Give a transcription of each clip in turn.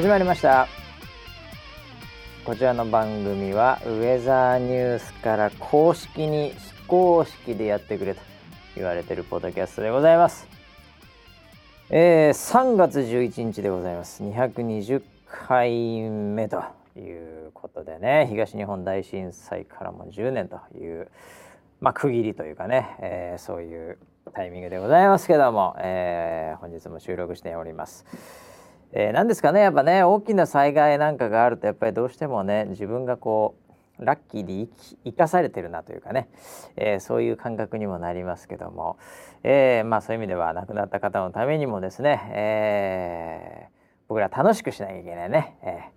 始まりました。こちらの番組はウェザーニュースから公式に非公式でやってくれと言われてるポッドキャストでございます。えー、3月11日でございます。220回目ということでね東日本大震災からも10年というまあ区切りというかね、えー、そういうタイミングでございますけども、えー、本日も収録しております。えー、何ですかねやっぱね大きな災害なんかがあるとやっぱりどうしてもね自分がこうラッキーで生かされてるなというかね、えー、そういう感覚にもなりますけども、えー、まあそういう意味では亡くなった方のためにもですね、えー、僕ら楽しくしなきゃいけないね。え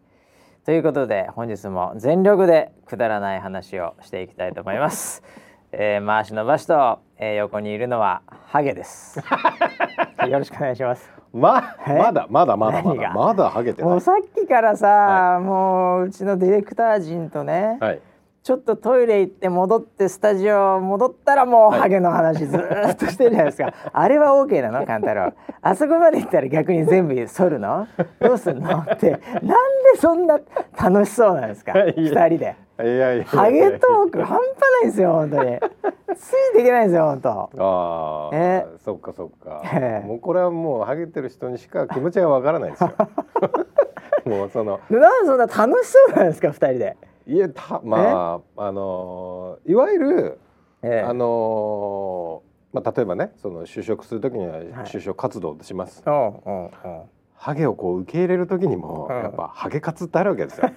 ー、ということで本日も全力でくだらない話をしていきたいと思います。えー、回し伸ばしと、えー、横にいるのはハゲです。よろしくお願いします。ままだまだまだまだまだハゲてもうさっきからさ、はい、もううちのディレクター陣とね、はい、ちょっとトイレ行って戻ってスタジオ戻ったらもうハゲの話ずっとしてるじゃないですか、はい、あれは OK なの？勘太郎あそこまで行ったら逆に全部剃るの？どうすんの？って。なんでそんな楽しそうなんですか？二人で。いやいやハゲトーク半端ないですよ本当に。ついていけないですよ本当。ああ、え？ー、そっかそっか、えー、もうこれはもうハゲてる人にしか気持ちがわからないですよ。もうその。なんでそんな楽しそうなんですか二人で。いやたまああのいわゆる、えー、あのまあ例えばねその就職するときには就職活動します、はい、ハゲをこう受け入れるときにも、やっぱハゲ活ってあるわけですよ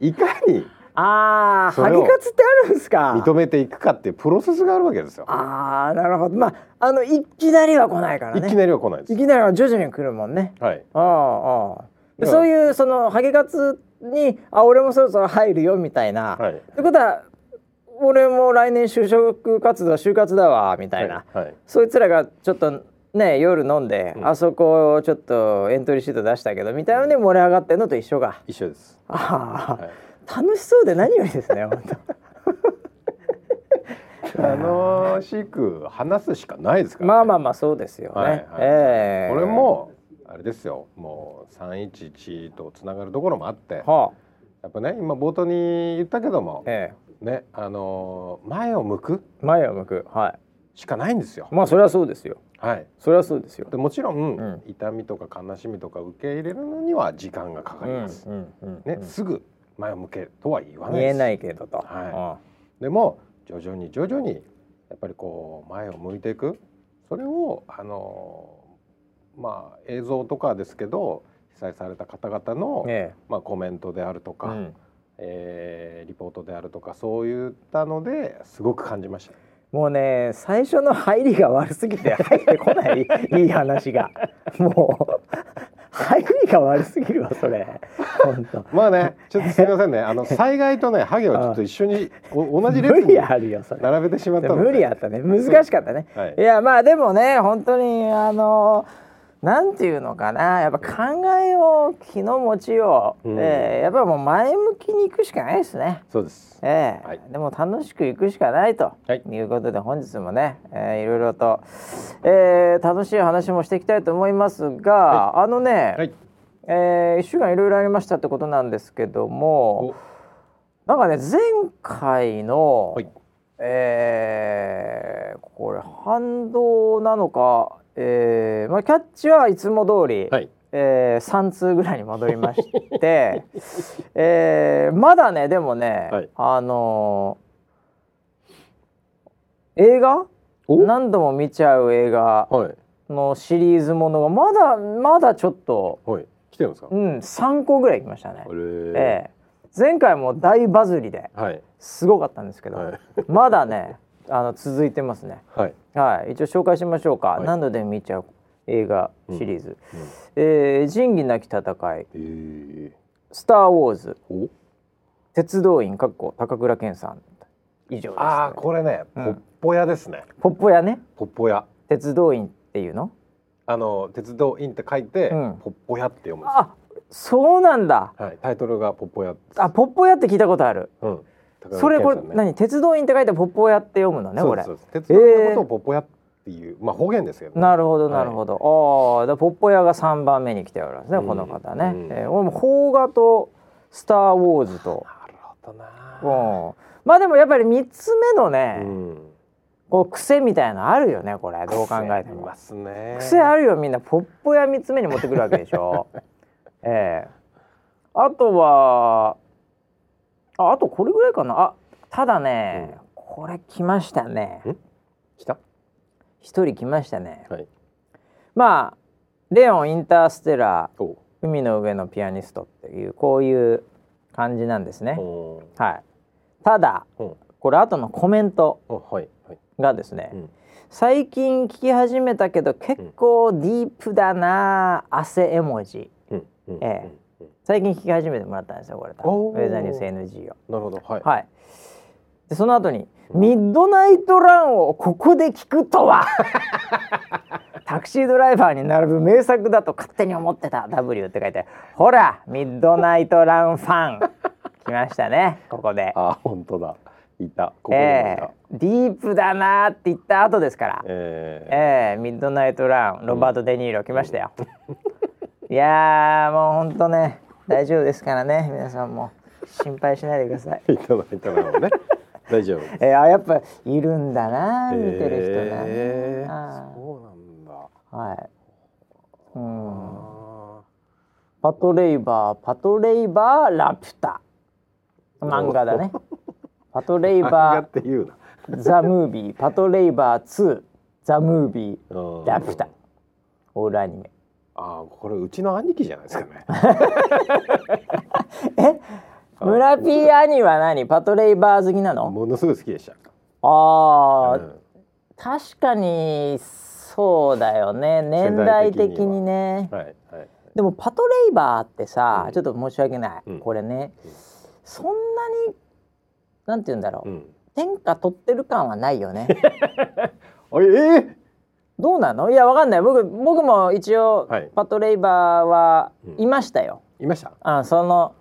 いかにああ、ハゲ活ってあるんですか。認めていくかっていうプロセスがあるわけですよ。ああ、なるほど。まあ、あのいきなりは来ないからね。いきなりは来ないです。いきなりは徐々に来るもんね。はい。ああ、ああ。そういうそのハゲ活に、あ、俺もそろそろ入るよみたいな。はい。ってことは。俺も来年就職活動就活だわみたいな、はいはい、そいつらがちょっとね夜飲んで、うん、あそこちょっとエントリーシート出したけどみたいなので盛り上がってんのと一緒が。一緒です。ああ、はい。楽しそうで何よりですね本当楽しく話すしかないですから、ね、まあまあまあそうですよね、はいはい、えー、これもあれですよ。もう311とつながるところもあって、はあ、やっぱね今冒頭に言ったけども、えー、ねあのー、前を向く前を向く。はい。しかないんですよ。まあそれはそうですよはい、それはそうですよ。でもちろん、うん、痛みとか悲しみとか受け入れるのには時間がかかります、うんうんうん、ね、すぐ前を向けとは言わない言えないけどと、はい、でも徐々に徐々にやっぱりこう前を向いていく。それをあのまあ映像とかですけど被災された方々の、ええ、まあ、コメントであるとか、うん、えー、リポートであるとかそういったのですごく感じました。もうね最初の入りが悪すぎて入ってこない。いい話が。もう入りが悪すぎるわそれ。本当。まあねちょっとすみませんね。あの災害とねハゲをちょっと一緒にお同じ列に並べてしまった無理あったね。難しかったね、はい、いやまあでもね本当にあのーなんていうのかな。やっぱ考えを気の持ちよう、うん、えー、やっぱもう前向きに行くしかないですね。そうです、えー、はい、でも楽しく行くしかないとい。うことで、はい、本日もね、えー、いろいろと、えー、楽しい話もしていきたいと思いますが、はい、あのね、はい、えー、1週間いろいろありましたってことなんですけどもなんかね前回の、はい、えー、これ反動なのかえーまあ、キャッチはいつも通り、はい。えー、3通ぐらいに戻りまして、えー、まだねでもね、はい、あのー、映画？何度も見ちゃう映画のシリーズものがまだまだちょっと、はい、来てるんですか、うん、3個ぐらい来ましたね。えー、前回も大バズりで、はい、すごかったんですけど、はい、まだねあの続いてますね。はい、はい、一応紹介しましょうか。はい、何度で見ちゃう映画シリーズ。うんうん、えー、仁義なき戦い、えー、スターウォーズ、鉄道員かっこ高倉健さん以上です、ね、ああこれね、ポッポ屋ですね。ポッポ屋ね。ポッポ屋。鉄道員っていうの？あの鉄道員って書いて、うん、ポッポ屋って読むあ、そうなんだ。はい、タイトルがポッポ屋。あ、ポッポ屋って聞いたことある。うん。それこれ何？鉄道員って書いてポッポ屋って読むのねこれ。鉄道のことをポッポ屋っていうまあ方言ですけど、ね、なるほどなるほど、ああだポッポ屋が3番目に来ておるんですね、うん。この方ね、うん。えー俺も邦画と「スター・ウォーズと」なるほどな。うん。まあでもやっぱり3つ目のね、うん。こう癖みたいなのあるよねこれ。どう考えても。癖ありますね。癖あるよみんな。ポッポ屋3つ目に持ってくるわけでしょ。ええあとはああとこれぐらいかな。あただね、これ来ましたね。ん？来た？一人来ましたね。はい。まあレオンインターステラーお海の上のピアニストっていうこういう感じなんですね。おはい。ただおこれ後のコメントおはいはい。がですね、うん。最近聞き始めたけど結構ディープだな汗絵文字。うんうんええ。うん最近聞き始めてもらったんですよこれウェザーニュース NG を。なるほど。はい。はい。でその後に「ミッドナイトランをここで聞くとは! 」タクシードライバーに並ぶ名作だと勝手に思ってた。W って書いてほらミッドナイトランファン。来ましたねここで。あ本当だ。いた。ここえたえディープだなーって言った後ですから。ええ。ええミッドナイトランロバート・デ・ニーロ来ましたよ、いやーもうほんとね大丈夫ですからね。皆さんも。心配しないでください。いただいたのね。大丈夫 えー、あやっぱいるんだな見てる人がね、ええあそうなんだ。ーはい。うん。あパトレイバーパトレイバーラピュタ。漫画だね。パトレイー漫画バって言うな。ーザ・ムービー。パトレイバー2ザ・ムービーうんラピュタ。オールアニメあーこれうちの兄貴じゃないですかね。え？村ピー兄は何？パトレイバー好きなの？ものすごい好きでした。ああ、うん。確かにそうだよね。年代的にねは。いはい。でもパトレイバーってさ、うん。ちょっと申し訳ない、うん。これね、うんそんなになんて言うんだろう、うん。天下取ってる感はないよね。あえー？どうなの？いやわかんない。僕僕も一応、はい。パトレイバーはうんいましたよ、いました？あその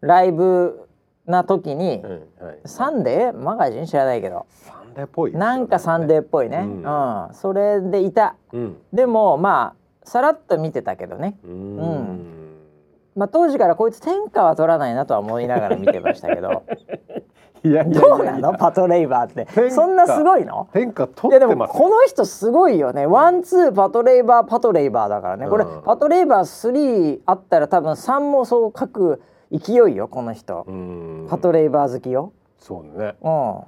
ライブな時に、うんはい。サンデー？マガジン知らないけど。サンデーっぽいね。なんかサンデーっぽいね、ううん。んそれでいた。うん。でもまあさらっと見てたけどね、うーん。まあ、当時からこいつ天下は取らないなとは思いながら見てましたけど いやいやいやどうなの？パトレイバーって。そんなすごいの？天下取ってますこの人すごいよね。ワンツーパトレイバーパトレイバーだからね。これうん。パトレイバー3あったら多分3もそう書く勢いよこの人。パトレイバー好きよ。そうね。うん。は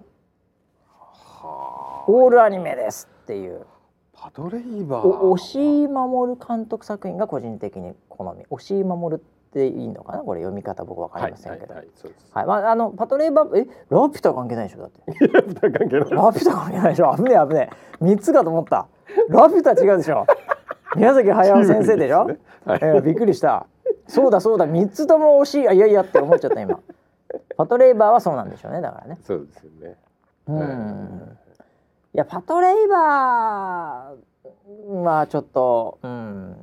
あ。オールアニメですっていう。パトレイバー。お押井守監督作品が個人的に好み。押井守っていいのかな？これ読み方僕わかりませんけど。はいはいまあ、あのパトレイバーえ？ラピュタ関係ないでしょだって。関係ないラピュタ関係ないでしょ？危ねえ危ねえ。三つかと思った。ラピュタ違うでしょ？宮崎駿先生でしょ？ね。はい。えーびっくりした。そうだそうだ。三つとも惜しい。あいやいやって思っちゃった今。パトレイバーはそうなんでしょうねだからね。そうですよね。うん。いやパトレイバーはちょっとうん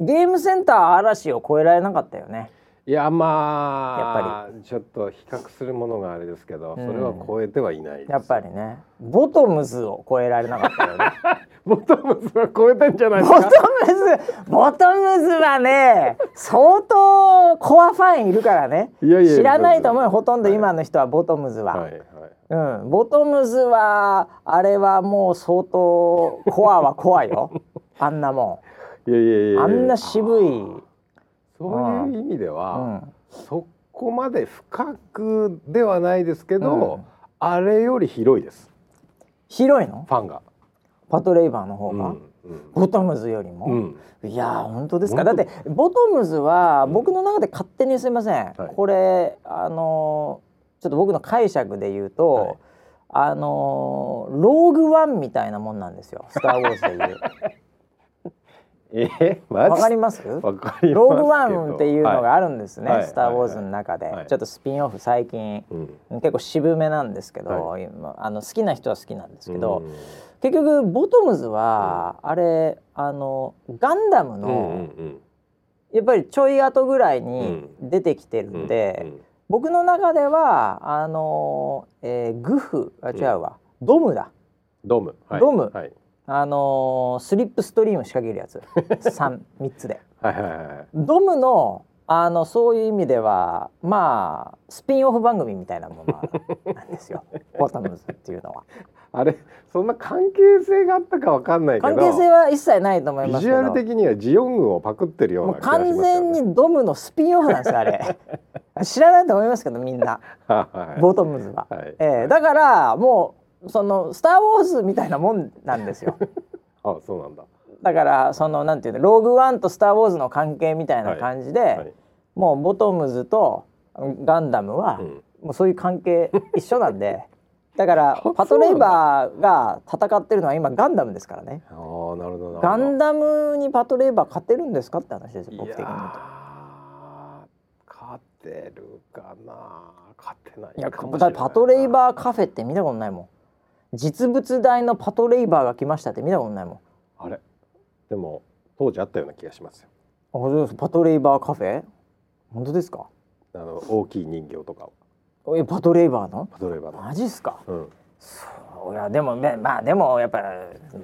ゲームセンター嵐を超えられなかったよね。いやまあやっちょっと比較するものがあれですけど、うん。それは超えてはいないやっぱりね。ボトムズを超えられなかったよね。ボトムズは超えたんじゃないですボトかムズボトムズはね相当コアファンいるからね。いやいや知らないと思うよほとんどはい。今の人はボトムズは、はいはい。うん、ボトムズはあれはもう相当コアはコアよ。あんなもいやいやいやんあんな渋い、そういう意味でうは、ん、そこまで深くではないですけど、うん。あれより広いです。広いの？ファンが。パトレイバーの方が、うんボトムズよりも、うん。いやー本当ですか？だってボトムズは僕の中で勝手にすいません、はい。これあのーちょっと僕の解釈で言うと、はい。あのーローグワンみたいなもんなんですよ「スター・ウォーズ」でいう。えわかります？わかりローグワンっていうのがあるんですね「はい。スター・ウォーズ」の中で、はいちょっとスピンオフ最近うん。結構渋めなんですけど、は今あの好きな人は好きなんですけど、うん。結局ボトムズは、あれあのガンダムの、うんうんやっぱりちょい後ぐらいに出てきてるうんんで、うん。僕の中ではあの、えーグフあ違うわ、ドムだ。ドム、はい、ドム。はい、あのースリップストリーム仕掛けるやつ。三三つで。はいはいはいドムのあのそういう意味ではまあスピンオフ番組みたいなものなんですよ。ボトムズっていうのは。あれそんな関係性があったかわかんないけど。関係性は一切ないと思いビますけど。ジュアル的にはジオングをパクってるような気がしますよ完全ね。にドムのスピンオフなんですよあれ。知らないと思いますけどみんな。はい。ボトムズは、はい。ええだからもうその「スター・ウォーズ」みたいなもんなんですよ。あそうなんだ。だからそのなんていうのローグワンと「スター・ウォーズ」の関係みたいな感じで、はい。もうボトムズとガンダムは、うん。もうそういう関係 一緒なんでだからあパトレイバーが戦ってるのは今ガンダムですからね。ああなるほど。ガンダムにパトレイバー勝てるんですかって話ですよい僕的に言うと。勝てるかな勝てないいやパトレイバーカフェって見たことないもん実物大のパトレイバーが来ましたって見たことないもん。あれ？でも当時あったような気がしますよ。あそうです。パトレイバーカフェ？本当ですか？あの大きい人形とかを。えパトレイバーの？パトレイバーの。マジっすか？うん。そういやでもねまあでもやっぱ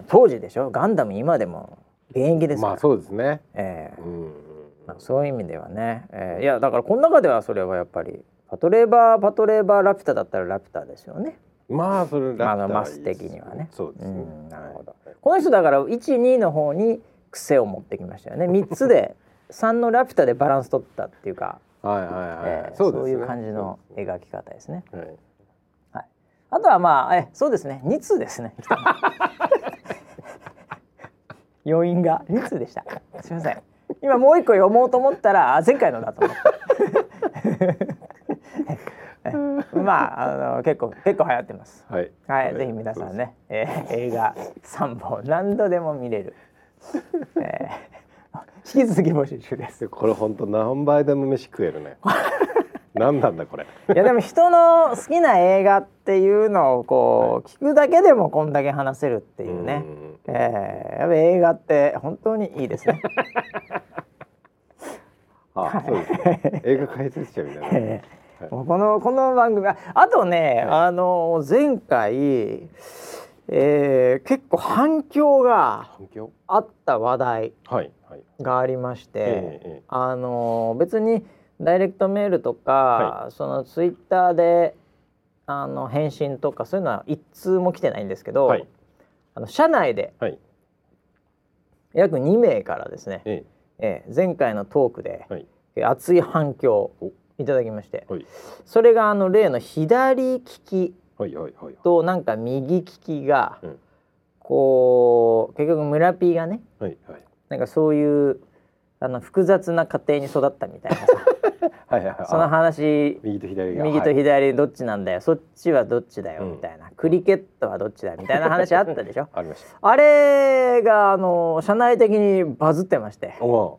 当時でしょ？ガンダム今でも現役ですから、まあそうですね。ええ。うん。まあ、そういう意味ではね、ええ。いやだからこの中ではそれはやっぱりパトレーバーパトレーバーラピュタだったらラピュタですよねまあそれラあのピュタマス的にはね。そうですね。うんなるほど。この人だから12の方に癖を持ってきましたよね。3つで 3のラピュタでバランス取ったっていうか、はいはいはい、ええそうですね。いう感じの描き方ですね。はい。あとはまあえそうですね。2通ですね。要因が。2通でした。すみません。今もう一個読もうと思ったらあ前回のだと思ってまああの結構結構流行ってます。はい。はい、ぜひ皆さんね、えー映画三本何度でも見れる、えー 引き続き募集中です。でこれ本当何倍でも飯食えるね。何なんだこれ。いやでも人の好きな映画っていうのをこう、聞くだけでもこんだけ話せるっていうね、ん。えーやっぱ映画って本当にいいですね。あそうですね。映画解説者みたいな、えこのこの番組ああとね、あの前回、えー結構反響があった話題はいはい。がありまして、ええええ。あの別にダイレクトメールとか、そのツイッターであの返信とかそういうのは一通も来てないんですけど、はい。あの社内ではい。約2名からですね、ええ。ー前回のトークで、熱い反響いただきまして。はい。それがあの例の左利きとなんか右利きが、うん。こう結局村 P がねはいはい。なんかそういうあの複雑な家庭に育ったみたいなさ。はいはいはい。そのあ話右と左が。右とはい左どっちなんだよ、そっちはどっちだようん。みたいな、クリケットはどっちだみたいな話あったでしょ。ありました。あれがあの社内的にバズってまして。は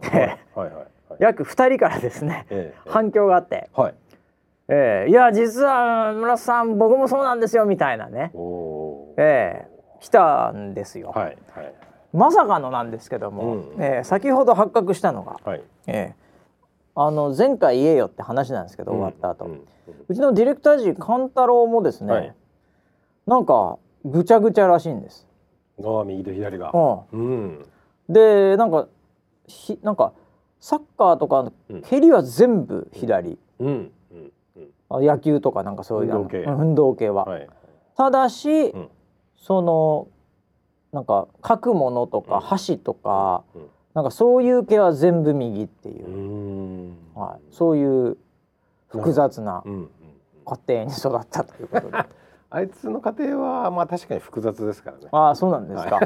いはい約2人からですねええ反響があって。はい「ええいや実は村瀬さん僕もそうなんですよ」みたいなね、おええ来たんですよ、はいはい。まさかのなんですけども、うん。ええ先ほど発覚したのが、はい。ええあの前回言えよって話なんですけど、終わった後、ううん。ちのディレクター陣勘太郎もですね、はい。なんかぐちゃぐちゃらしいんです。ああ右と左が。ううんん、でなんかひなんかサッカーとかうん。蹴りは全部左、うん。うん。野球とかなんかそういう運動系。は。はい。ただし、うん。そのなんか書くものとかうん。箸とか、うん。なんかそういう系は全部右っていう。う、ん。はい、そういう複雑な家庭に育ったということで。あいつの家庭はまあ確かに複雑ですからね。ああそうなんですか。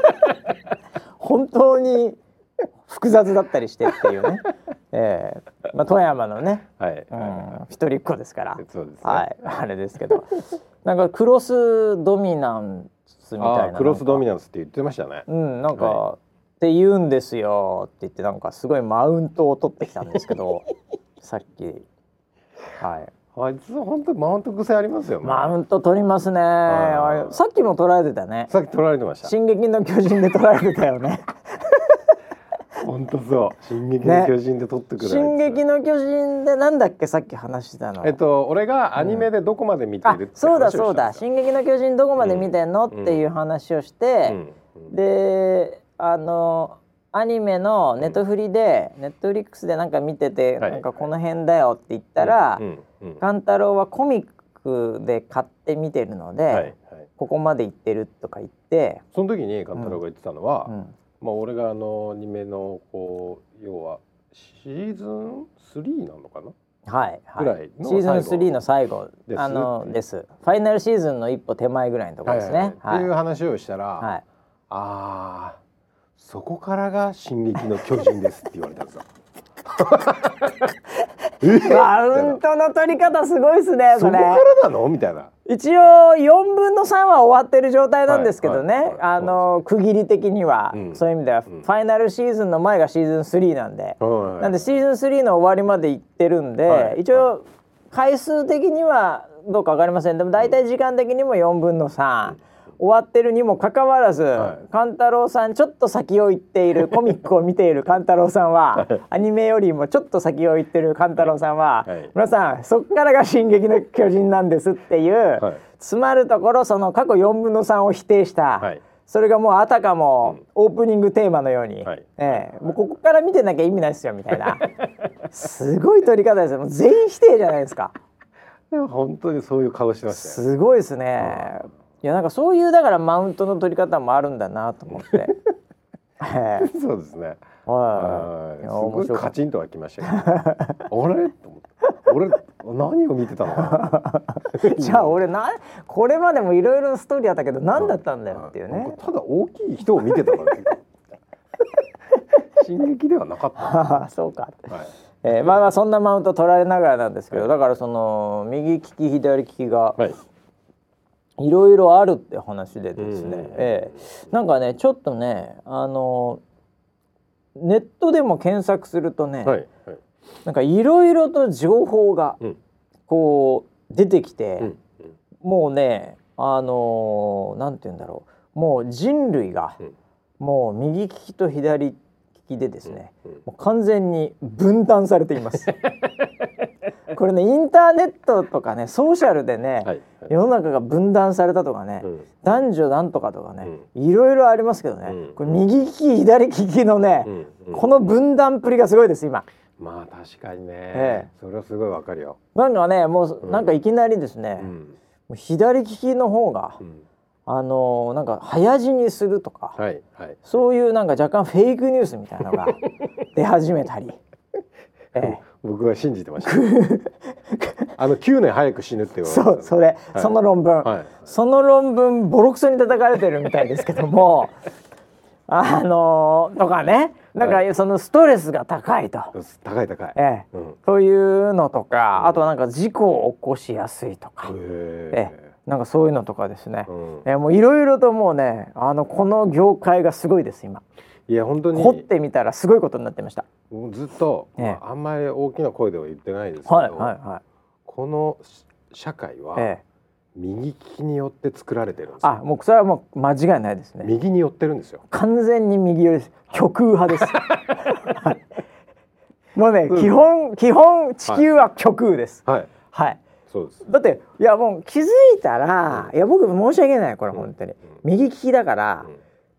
本当に複雑だったりしてっていうね。ええまあ富山のね、はい、うん、一人っ子ですから。そうですねはい、あれですけど、なんかクロスドミナンスみたいなクロスドミナンスって言ってましたねス。うん、なんか、はって言うんですよって言ってなんかすごいマウントを取ってきたんですけど、さっき。はい。あいつ本当マウント癖ありますよねマウント取りますね。さっきも捉えてたね。さっき取られてました進撃の巨人で取られてたよね。本当そう。進撃の巨人で撮ってくる、進撃の巨人でなんだっけ？さっき話してたの。えっと俺がアニメでどこまで見てあるってそうだそうだ「したん進撃の巨人」どこまで見てんの、うんっていう話をして、ようん。であのアニメのネットフリで、ネットフリックスでなんか見てて、はい。なんかこの辺だよって言ったら、うんうんうん。勘太郎はコミックで買って見てるので、はいはい。ここまで行ってるとか言って、その時に勘太郎が言ってたのは、うんまあ俺があのアニメのこう要はシーズン3なのかな？はいはい、ぐらいのシーズン最後3の最後ですあのです。ファイナルシーズンの一歩手前ぐらいのところですね。はいはい。っていう話をしたら、はい。ああそこからが「進撃の巨人です」って言われたんですよ。マウントの取り方すごいですねそこからなの？みたいな。一応4分の3は終わってる状態なんですけどね、はいはいはい。あの区切り的には、うん。そういう意味では、うん。ファイナルシーズンの前がシーズン3なんで、はいなんでシーズン3の終わりまで行ってるんで、はい一応回数的にはどうか分かりません。でも大体時間的にも4分の3、終わってるにもかかわらず、はい。勘太郎さんちょっと先を行っている コミックを見ている勘太郎さんはアニメよりもちょっと先を行ってる勘太郎さんは、はい。皆さんそっからが「進撃の巨人」なんですっていう、はい。詰まるところその過去4分の3を否定した、はい。それがもうあたかもオープニングテーマのように、はい。ええ。もうここから見てなきゃ意味ないですよみたいな。すごい撮り方ですよ。もう全員否定じゃないですか。本当にそういう顔してまし。すごいですねいやなんかそういうだからマウントの取り方もあるんだなと思って、え えそうですね。ははいすごいカチンとはきましたけど。あれ？と思って。俺何を見てたの。じゃあ俺なこれまでもいろいろなストーリーあったけど何だったんだよっていうねただ大きい人を見てただけ。進撃ではなかった。そうか、い。えー、まあまあそんなマウント取られながらなんですけど、だからその右利き左利きがはい。いろいろあるって話でですね、うんえーなんかねちょっとねあのネットでも検索するとね、はい。はい。なんかいろいろと情報がうんこう出てきて、うん。もうねあのーなんて言うんだろうもう人類が、うんもう右利きと左利きでですね、うんもう完全に分断されています。これねインターネットとかねソーシャルでね、はい。世の中が分断されたとかね、うん。男女なんとかとかね、いろいろありますけどね、うん。これ右利き左利きのね、うん。うん。この分断っぷりがすごいです今。まあ確かにね、ええ。それはすごいわかるよ。なんかねもううん。なんかいきなりですね、左利きの方が、うん。あのーなんか早死にするとか、はいはい。そういうなんか若干フェイクニュースみたいなのが出始めたり。ええ僕は信じてました。あの9年早く死ぬって言われてそうそれ、はい。その論文、はい。その論文ボロクソに叩かれてるみたいですけども あのーとかね。なんはかそのストレスが高いと、高い高い。ええ。うん。そういうのとかあとはなんか事故を起こしやすいとか、ええ。なんかそういうのとかですね、うん。ええもういろいろともうねあのこの業界がすごいです今いや本当に掘ってみたらすごいことになってました。ずっと、ええまあ、あんまり大きな声では言ってないですけど、はいはいはこの社会は、い。ええ、右利きによって作られてるんですよ。あもうそれはもう間違いないですね。右に寄ってるんですよ。完全に右寄りです。極右派です。は いもうね、うん基本基本地球は極右です。はい。はい。そうです。だっていやもう気づいたら、いや僕申し訳ないこれ本当に、右利きだから、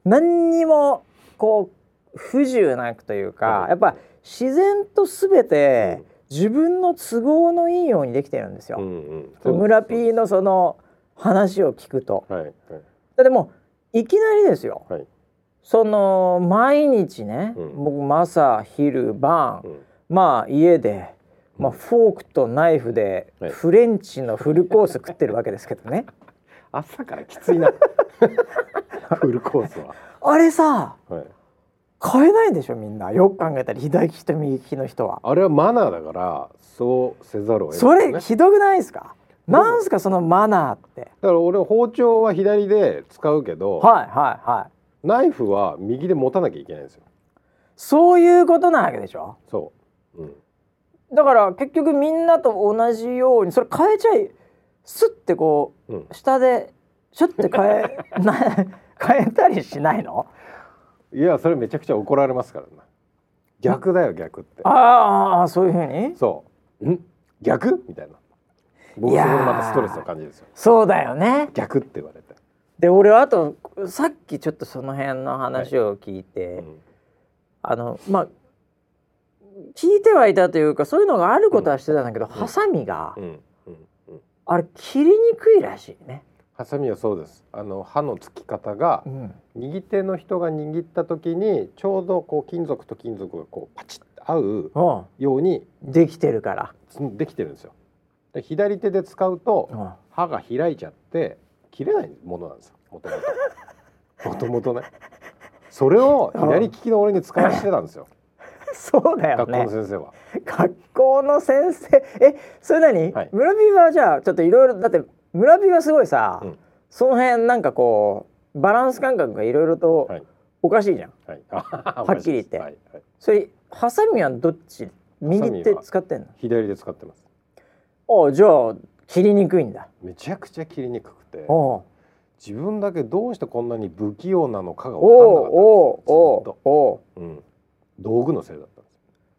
何にもこう不自由なくというか、はいやっぱ自然と全て自分の都合のいいようにできてるんですよ。うんうん村 P のその話を聞くと。はいはいだってもういきなりですよ。はい。その毎日ね、うん僕朝昼晩、うんまあ家で、まあ、フォークとナイフではいフレンチのフルコース食ってるわけですけどね。朝からきついな。フルコースは。あれさはい。買えないでしょみんなよく考えたら左利きと右利きの人は。あれはマナーだからそうせざるを得ない、そね。れひどくないですか？なんすかそのマナーって。だから俺包丁は左で使うけど、はいはいはい。ナイフは右で持たなきゃいけないんですよ。そういうことなわけでしょ？そう。うん。だから結局みんなと同じようにそれ変えちゃいスッてこううん。下でシュッて変え な変えたりしないの？いやそれめちゃくちゃ怒られますからね。逆だよ逆って。ああそういうふうに？そう。うん？逆？みたいな。僕そこでまたストレスを感じるんですよ。そうだよね。逆って言われて、で俺はあとさっきちょっとその辺の話を聞いて、うん。あのまあ聞いてはいたというかそういうのがあることはしてたんだけど、ハサミが、うんうん。うん。あれ切りにくいらしいね。ハサミはそうです。あの刃の付き方がうん、右手の人が握った時にちょうどこう金属と金属がこうパチッと合うおようにできてるから。つできてるんですよ。で左手で使うとうん刃が開いちゃって切れないものなんですよ。もともともともとね。それを左利きの俺に使わせてたんですよ。そうだよ学校ねの先生は。学校の先生。えそれ何、はい。村人はじゃあちょっといろいろだって村人はすごいさ、うん。その辺なんかこうバランス感覚がいろいろとはい。おかしいじゃん。はい。はっきり言って。はいはい。それハサミはどっち右手使ってんの？左で使ってます。あじゃあ切りにくいんだ。めちゃくちゃ切りにくくて。おう。自分だけどうしてこんなに不器用なのかがお分かんなかったおおうん、道具のせいだったんで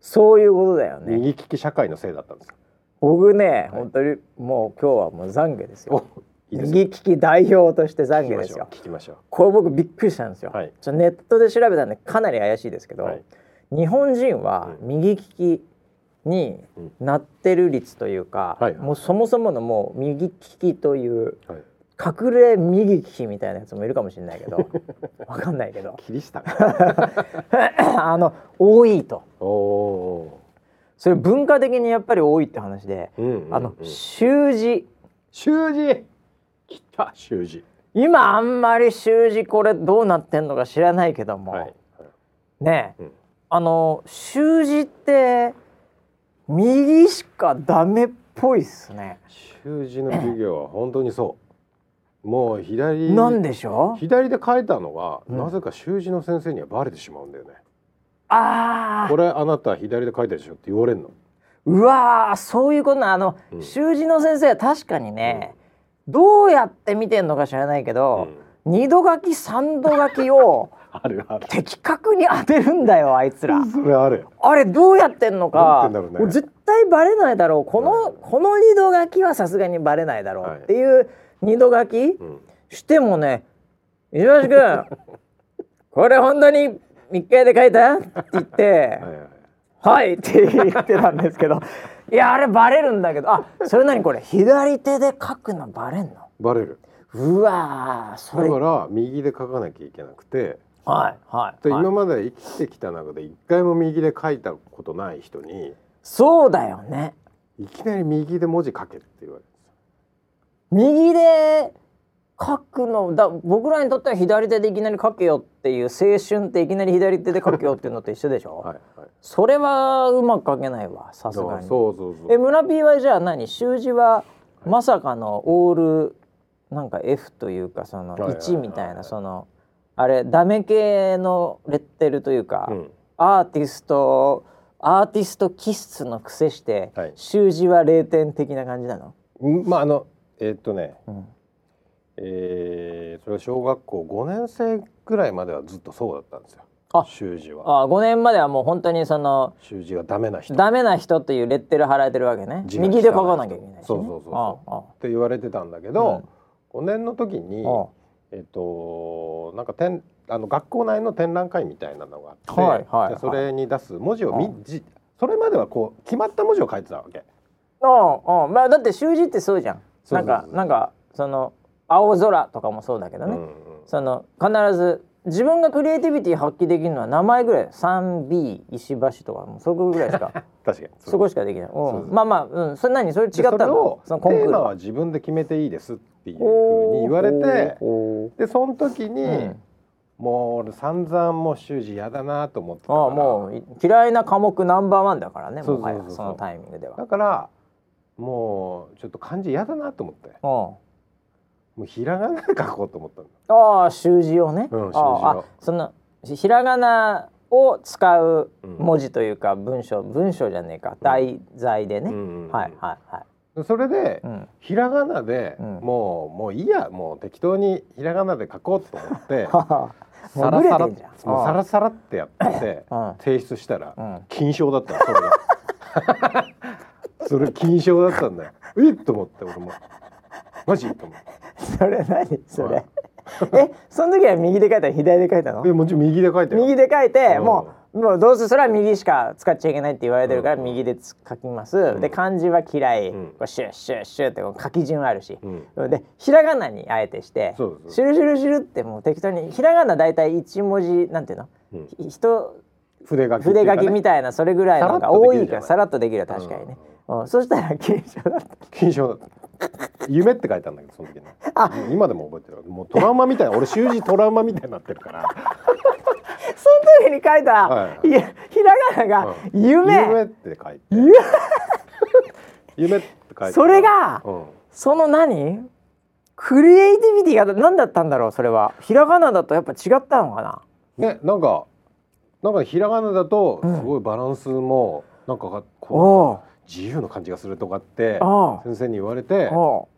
すそういうことだよね。右利き社会のせいだったんです僕ね、はい。本当にもう今日はもう懺悔ですよ。おいいです右利き代表として懺悔ですよ。聞きましょこれ僕びっくりしたんですよ。はい。ネットで調べたんでかなり怪しいですけど、うはい。日本人はうん。右利きにうんなってる率というか、はいはい。もうそもそものもう右利きというはい。隠れ右利きみたいなやつもいるかもしれないけど わかんないけど。キリシタンあの多いと。おおそれ文化的にやっぱり多いって話で、ー、うんうんうん、あの習字。習字？来た習字。今あんまり習字これどうなってんのか知らないけども、はいはい。ねえ、うん。あの習字って右しかダメっぽいっすね。習字の授業は本当にそう。もう左なんでしょう？左で書いたのが、うん。なぜか習字の先生にはバレてしまうんだよねああこれあなた左で書いたでしょって言われるの？うわーそういうことな。あの、うん。習字の先生は確かにね、どうやって見てんのか知らないけど、二度書き三度書きを あるある。的確に当てるんだよあいつら。それある。あれどうやってんのか。てんね。絶対バレないだろう。この、この二度書きはさすがにバレないだろう。っていう二度書き、うん。してもね「石橋君 これ本当に密会で書いた?」って言ってはいはいって言ってたんですけどいやあれバレるんだけどあそれ何これ？左手で書くのバレんの？バレる。うわーそれ。だから右で書かなきゃいけなくてはいはい、はい。で今まで生きてきた中で一回も右で書いたことない人にそうだよね。いきなり右で文字書けって言われる右で書くのだ僕らにとっては左手でいきなり書けよっていう青春っていきなり左手で書けよっていうのと一緒でしょ、はいはい。それはうまく書けないわさすがに。そうそうそう。え村 P はじゃあ何？習字はまさかのオールなんか F というかそのはいはいはい。1みたいなそのあれダメ系のレッテルというか、うん。アーティストアーティスト気質の癖して、はい。習字は0点的な感じなの、うんまああのえーっとねうん、えーそれは小学校5年生ぐらいまではずっとそうだったんですよ。あ習字は。あ5年まではもう本当にその習字がダメな人。っダメな人っていうレッテル貼られてるわけね。右で書かなきゃいけないし、ね、そうそうそうそう。ああ。て言われてたんだけど、5年の時にあえっとなんか展あの学校内の展覧会みたいなのがあって、はいはいでそれに出す文字をみあじそれまではこう決まった文字を書いてたわけ。ああまあだって習字ってそうじゃん。なんかなんかその青空とかもそうだけどね、うんうん。その必ず自分がクリエイティビティ発揮できるのは名前ぐらい。3B 石橋とかもうそこぐらいしか。確かに。そこしかできない、そうん、まあまあ、うん、それ何？それ違ったのをそのコンクール。テーマは自分で決めていいですっていうふうに言われてでその時に、うん。もう俺散々もう習字嫌だなと思ってたから。ああもうい嫌いな科目ナンバーワンだからねそうもそうそうそう。はやそのタイミングでは。だからもうちょっと漢字嫌だなと思って。うんもうひらがなで書こうと思ったんだああ習字をね、うん習字を。そのひひらがなを使ううん文字というか文章文章じゃねえか。題材でね、うんうんうんはいはいはい、でそれで、うん、ひらがなで、うん。もうもういいや。もう適当にひらがなで書こうと思ってはは もうサラサラブレてんじゃんもうサラサラってやってうん。提出したらうん。金賞だったのそれが。それ金賞だったんだよ。えっと思って俺もマジと思って それ何？それ、はい。えその時は右で書いた？の左で書いたの？えもちろん右で書いてよ。右で書いて、うん。もうもうどうせそれは右しか使っちゃいけないって言われてるからうん。右でつ書きます、ん。で漢字は嫌い、うん。こうシュッシュッシュッってこう書き順あるし、うん。でひらがなにあえてしてシュルシュルシュルってもう適当にひらがな大体一文字なんていうの、うん。筆書き筆書きみたいなそれぐらいのが多いからさらっとできる確かにね、うん。そしたら金賞だった。金賞だった夢って書いたんだけどその時にもう今でも覚えてる。もうトラウマみたいな俺習字トラウマみたいになってるから。その時に書いた、はいい。やひらがなが夢、夢って書いて。夢。夢って書いてそれがうん。その何？クリエイティビティが何だったんだろうそれは。ひらがなだとやっぱ違ったのかな？ねなんかなんかひらがなだとうん。すごいバランスもなんかこうう自由な感じがするとかってあ先生に言われて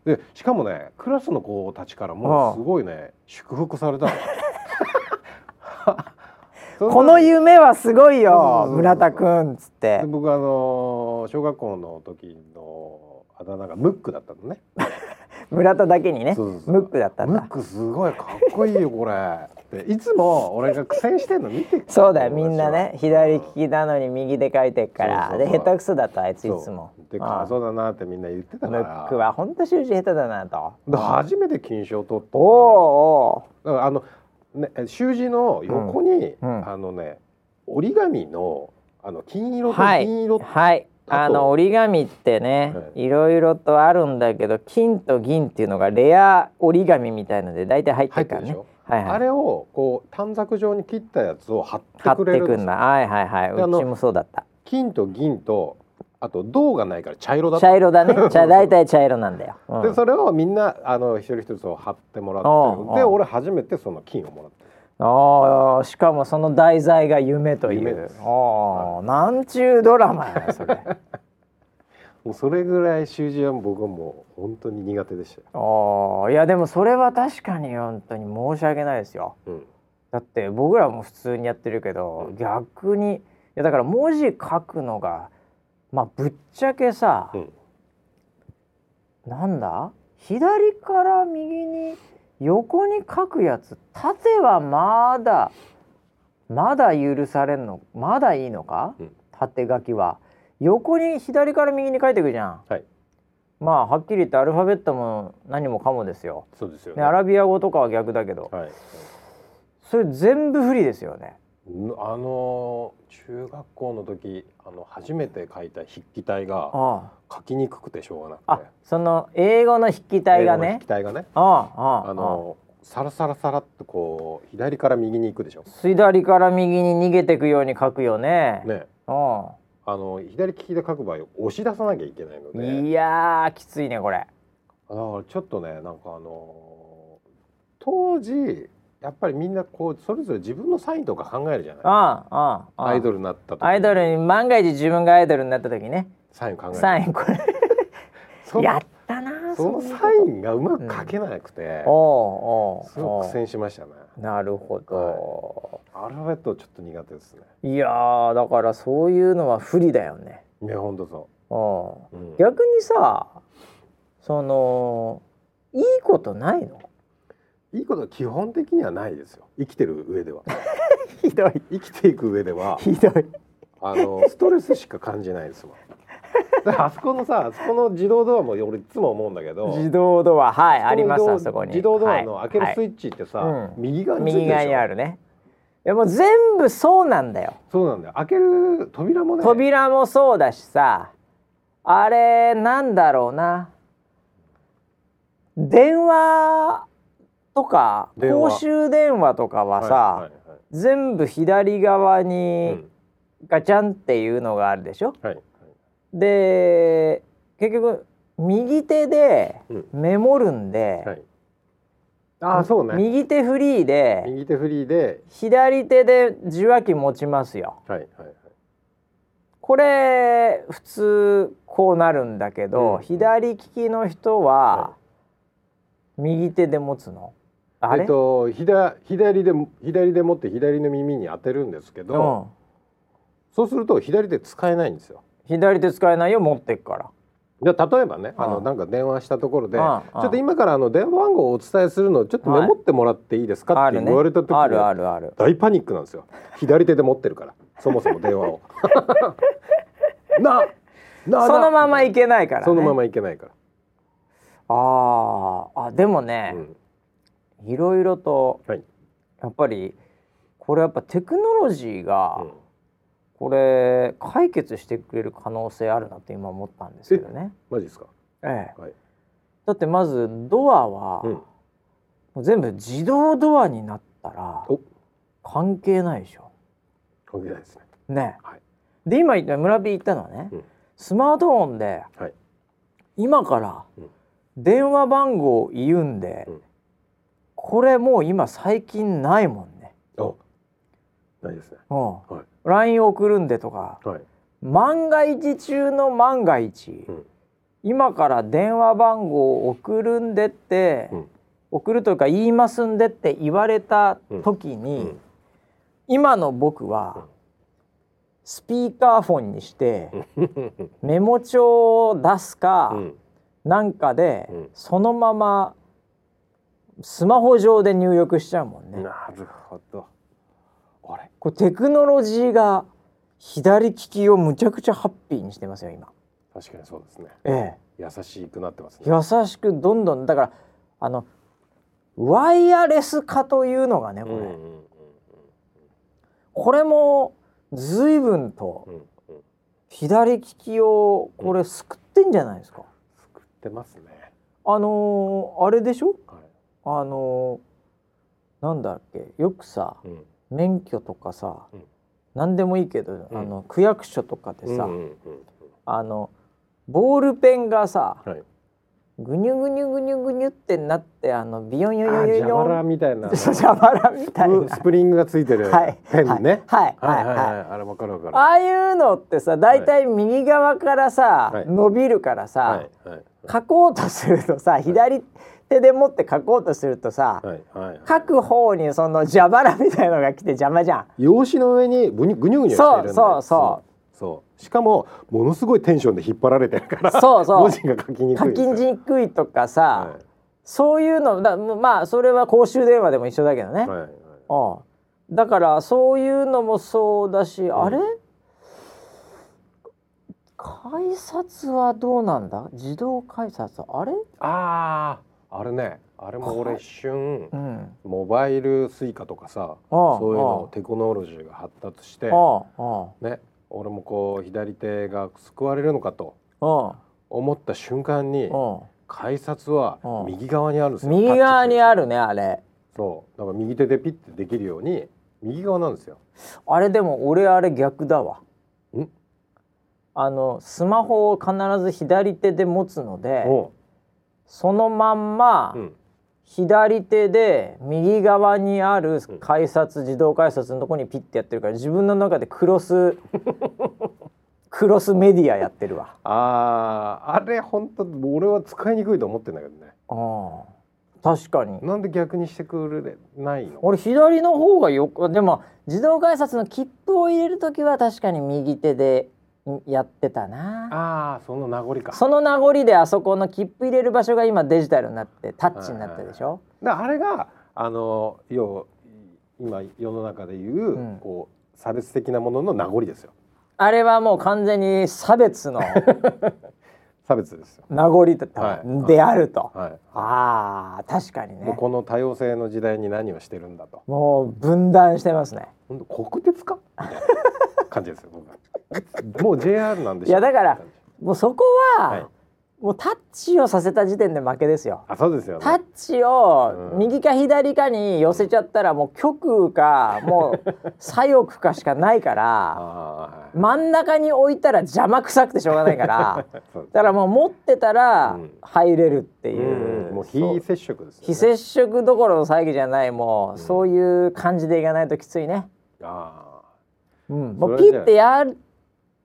でしかもねクラスの子たちからもすごいね祝福された の。この夢はすごいよ村田くんっつって。で僕あの小学校の時のあだ名がムックだったのね村田だけにねムックだったんだ。ムックすごいかっこいいよこれ。っていつも俺が苦戦してんの見てきたそうだよみんなね左利きなのに右で書いてっから。そうそうそう。で下手くそだとあいついそう。つも。でああかそうだなってみんな言ってたから。ムックは本当習字下手だなと。で初めて金賞取った。おおだからあのね習字の横に、うん。うん。あのね折り紙のあの金色とはい。銀色、はいあの折り紙ってね、、はい。ろいろとあるんだけど金と銀っていうのがレア折り紙みたいので大体入ってるからね。はいはい。あれをこう短冊状に切ったやつを貼ってくれるんですんだ。はいはいはい。うちもそうだった。金と銀とあと銅がないから茶色だ茶色だね。茶大体茶色なんだよ、うん。でそれをみんなあの一人一つを貼ってもらってで俺初めてその金をもらったああしかもその題材が夢という。ああなんちゅうドラマやそれ。もうそれぐらい習字は僕はもう本当に苦手でしたよ、ああいやでもそれは確かに本当に申し訳ないですよ。うん、だって僕らも普通にやってるけど、うん。逆にいやだから文字書くのがまあぶっちゃけさ、うん。なんだ？左から右に横に書くやつ縦はまだまだ許されんのまだいいのか、うん。縦書きは。横に左から右に書いていくじゃん、はい。まあはっきり言ってアルファベットも何もかもですよ、そうですよね。ね、アラビア語とかは逆だけど、はい。それ全部不利ですよね。んあの中学校の時あの初めて書いた筆記体があ書きにくくてしょうがなあくて。その英語の筆記体が英語の筆ね記体がね。ああああのサラサラサラっとこう左から右に行くでしょ。左から右に逃げていくように書くよね。ね。ああ。の左利きで書く場合押し出さなきゃいけないので。いやーきついねこれ。だからちょっとねなんかあの当時やっぱりみんなこうそれぞれ自分のサインとか考えるじゃない。ああああアイドルになった時アイドルに万が一自分がアイドルになった時ねサイン考える。サインこれ。そやったなそのサインがうまく書けなくて、おうおうすごく苦戦しましたね。なるほど、アルファベットちょっと苦手ですね。い、やーだからそういうのは不利だよね。いや本当そう。ん。う、うん。逆にさそのいいことないの？いいことは基本的にはないですよ。生きてる上では。ひどい。生きていく上では。ひどい。あのストレスしか感じないですもん あそこのさあそこの自動ドアも俺いつも思うんだけど。自動ドア。はいありますあそこに。自動ドアのはい。開けるスイッチってさ、はいうん。右側に右側にあるね。いやもう全部そうなんだよ。そうなんだよ。開ける扉もね。扉もそうだしさ。あれなんだろうな。電話とか公衆電話とかはさ、はいはい全部左側はいにうん。ガチャンっていうのがあるでしょ、はいで結局右手でうん。メモるんで、はい。ああそうね。右手フリーで右手フリーで。左手で受話器持ちますよ。はいはいはい。これ普通こうなるんだけど、うん。左利きの人はは右手で持つの？えっと左左で左で持って左の耳に当てるんですけうど、ん、そうすると左手使えないんですよ。左手使えないよ持ってっから。じゃあ例えばね、あのうんなんか電話したところで、うんちょっと今からあの電話番号をお伝えするのちょっとメモってもらっていいですかって言われた時に、あるあるある。大パニックなんですよ。左手で持ってるから、そもそも電話を。な、な、そのままいいけないからね。そのままいけないから。あーあでもね、うんいろいろとはい。やっぱりこれやっぱテクノロジーがうんこれ解決してくれる可能性あるなって今思ったんですけどね。マジですか？ええ、はい。だってまずドアは、うん。もう全部自動ドアになったらお関係ないでしょ。関係ないですね。ね。はいで今言った村 B 言ったのはね、うんスマートフォンではい。今からうん電話番号を言うんで、うんこれもう今最近ないもんね。お。ないですね。うんはい。LINE 送るんでとかはい。万が一中の万が一、うん今から電話番号を送るんでって、うん送るというか言いますんでって言われた時に、うん今の僕はスピーカーフォンにしてメモ帳を出すか、うん。なんかで、うんそのままスマホ上で入力しちゃうもんね。なるほど。あれ？これテクノロジーが左利きをむちゃくちゃハッピーにしてますよ今。確かにそうですね。ええ。優しくなってますね。優しくどんどんだからあのワイヤレス化というのがねこれ、うんうんうんこれも随分とうんうん。左利きをこれ救ってんじゃないですか？作ってますね。あのーあれでしょ？はい。あのーなんだっけよくさうん。免許とかさ、うん。何でもいいけど、うん。あの区役所とかでさ、うんうんうんあのボールペンがさ、うん。はい。ぐにゅぐにゅぐにゅぐにゅってなってあのビヨンヨあ、ヨヨヨ蛇腹ンみたいな。みたいな。スプリングがついてるはい。ペンね。はい。ははい。いはい。あれわかるわかる。ああいうのってさ大体右側からさ、はい。伸びるからさ、書こうとするとさ左手で持って書こうとするとさ、はいはい。書く方にその蛇腹みたいのが来て邪魔じゃん。用紙の上にぐにゅぐにゅしてるんだよ。そうそうそう。そう。しかもものすごいテンションで引っ張られてるからそうそう。文字が書きにく書きいですよにくいとかさ、はそういうのだまあそれは公衆電話でも一緒だけどね。いはいはい。うん。だからそういうのもそうだし、あれ？改札はどうなんだ？自動改札？あれ？あああれねあれも俺一瞬うん。モバイルスイカとかさああそういうのあテクノロジーが発達してああね俺もこう左手が救われるのかとあ思った瞬間にあ改札はうん右側にあるんですよ右側にあるるねあれ。そう。だから右手でピッてできるように右側なんですよ。あれでも俺あれ逆だわ。ん？あのスマホを必ず左手で持つのでおそのまんま、左手で右側にある改札、自動改札のとこにピッてやってるから自分の中でクロス クロスメディアやってるわ。あーあれ本当俺は使いにくいと思ってんだけどね。ああ確かに。なんで逆にしてくれないの？俺左の方がよくでも自動改札の切符を入れる時は確かに右手でんやってたな。ああその名残か。その名残であそこの切符入れる場所が今デジタルになってタッチになったでしょ、だからあれがあの要今世の中でいう、うん。こう差別的なものの名残ですよ。あれはもう完全に差別の 差別ですよ。名残だはい。であると、はい。ああ確かにね。この多様性の時代に何をしてるんだと。もう分断してますね。本当国鉄か？みたいな感じですよ僕はもう JR なんでしょいやだからもうそこは、はい。もうタッチをさせた時点で負けですよ。あそうですよね。タッチをうん右か左かに寄せちゃったらもう極か もう左翼かしかないから真ん中に置いたら邪魔くさくてしょうがないから だからもう持ってたらうん。入れるっていう、うんもう非接触ですよ、ね、非接触どころの騒ぎじゃないもう、ん。そういう感じでいかないときついね、あうん、もうピッてやっ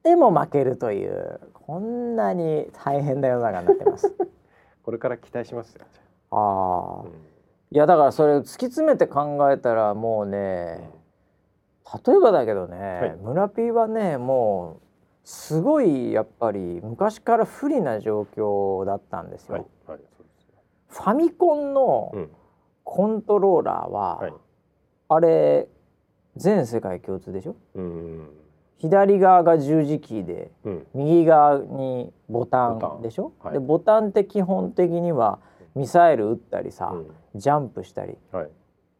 ても負けるというこんなに大変な世の中になってます。あ これから期待しますよ。ああ。うん。いやだからそれを突き詰めて考えたらもうね例えばだけどね、い。村 P はねもうすごいやっぱり昔から不利な状況だったんですよ。はい。はい。ファミコンのうん。コントローラーは、はい。あれ全世界共通でしょ？うん左側が十字キーでうん。右側にボタンン。でしょ、はい。でボタンって基本的にはミサイル撃ったりさ、うん。ジャンプしたりはい。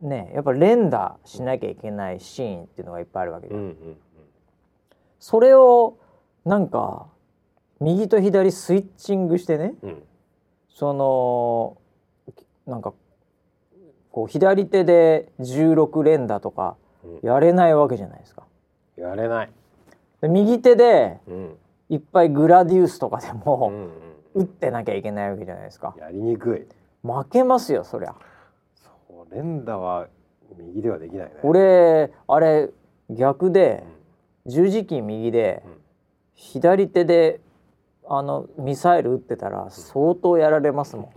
ねやっぱ連打しなきゃいけないシーンっていうのがいっぱいあるわけで、うんうんそれをなんか右と左スイッチングしてねうん。そのなんかこう左手で16連打とかうん。やれないわけじゃないですか。やれないで右手でうん。いっぱいグラディウスとかでうも打ってなきゃいけないわけじゃないですか。やりにくい。負けますよそりゃ。そう連打は右ではできないね。俺あれ逆うでん。十字キー右でうん。左手であのミサイル撃ってたら相当やられますもん。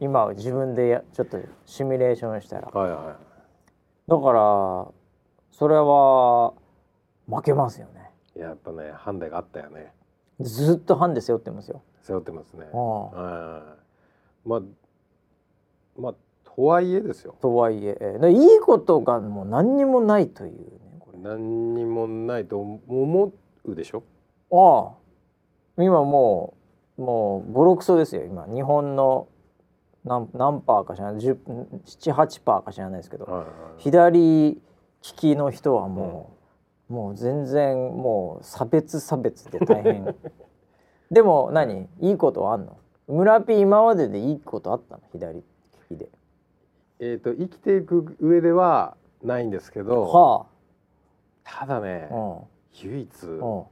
今は自分でやちょっとシミュレーションしたら。だかはいはらそれは負けますよね。いやっぱねハンデがあったよね。ずっとハンデ背負ってますよ、背負ってますね。はい。まあまあとはいえですよ。とはいえいいことがもう何にもないというね何にもないと思うでしょ？ああ。今もうもうボロクソですよ今。日本の何何パーか知らない。78パーか知らないですけど、はいはい。左利きの人はもう、もう全然もう差別差別で大変。でも何？いいことはあんの？村ピー今まででいいことあったの？左利きで。えっと生きていく上ではないんですけどはただねあうん。唯一うん。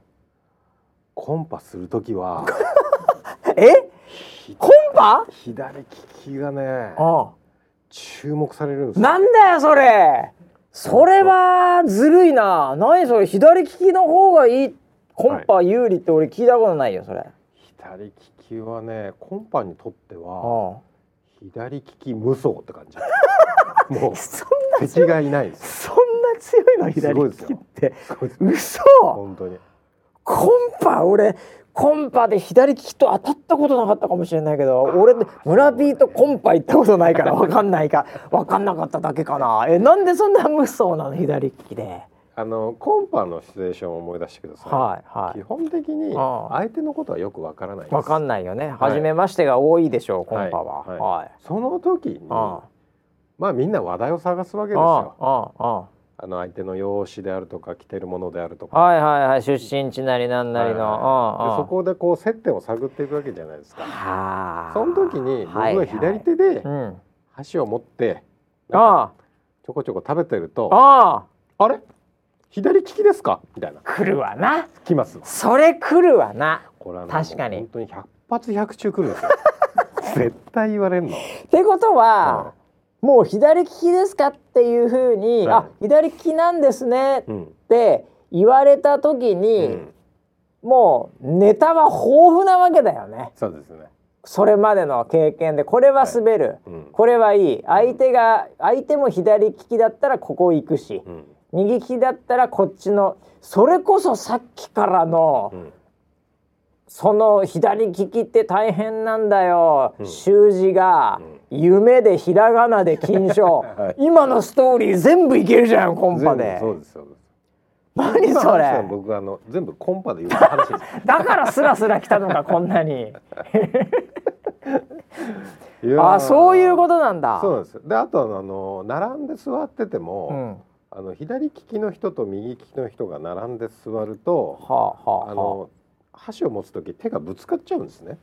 コンパする時は え？ひコンパ？左利きがねうん。注目されるんですよ。なんだよそれそれはずるいな。何それ？左利きの方がいい。コンパ有利って俺聞いたことないよそれ、左利きはねコンパにとってうはん左利き無双って感じ。もうそん敵がいないです。そんな強いの？左利きって。嘘！本当に。コンパ？俺コンパで左利きと当たったことなかったかもしれないけど俺村ピーとコンパ行ったことないから分かんないか。分かんなかっただけかな。えなんでそんな無双なの？左利きで。あのコンパのシチュエーションを思い出してください、はいは基本的にああ。相手のことはよくわからないです。い分かんないよね、初めましてが多いでしょうコンパは。はい。はい。その時にあまあみんな話題を探すわけですあよあああの相手の容姿であるとか着てるものであるとか。はいはいはい。出身地なりなんなりの、はいはいああでそこでこう接点を探っていくわけじゃないですか。はあ。その時に僕は左手でうん。箸を持ってなんかあちょこちょこ食べてるとああ。あれ？左利きですか？みたいな。あ来るわな。来ます。それ来るわな。これはね確かに。本当に100発100中来るんですよ。絶対言われんの。ってことは、もう左利きですかっていうふうに、はい。あ左利きなんですねっうんて言われた時に、うん。もうネタは豊富なわけだよね。そうですね。それまでの経験でこれは滑る、うん。これはいい。相手が相手も左利きだったらここ行くし、うん。右利きだったらこっちのそれこそさっきからの、うん。その左利きって大変なんだよ、うん。習字が、夢でひらがなで金賞、はい。今のストーリー全部いけるじゃんコンパで。そうですそうです。何それ？の僕あの全部コンパで言った話です。だからスラスラ来たのか こんなに。あそういうことなんだ。そうなんですよ。であとあの並んで座ってても、うん、あの左利きの人と右利きの人が並んで座るとはあはあはあ。の箸を持つ時手がぶつかっちゃうんですね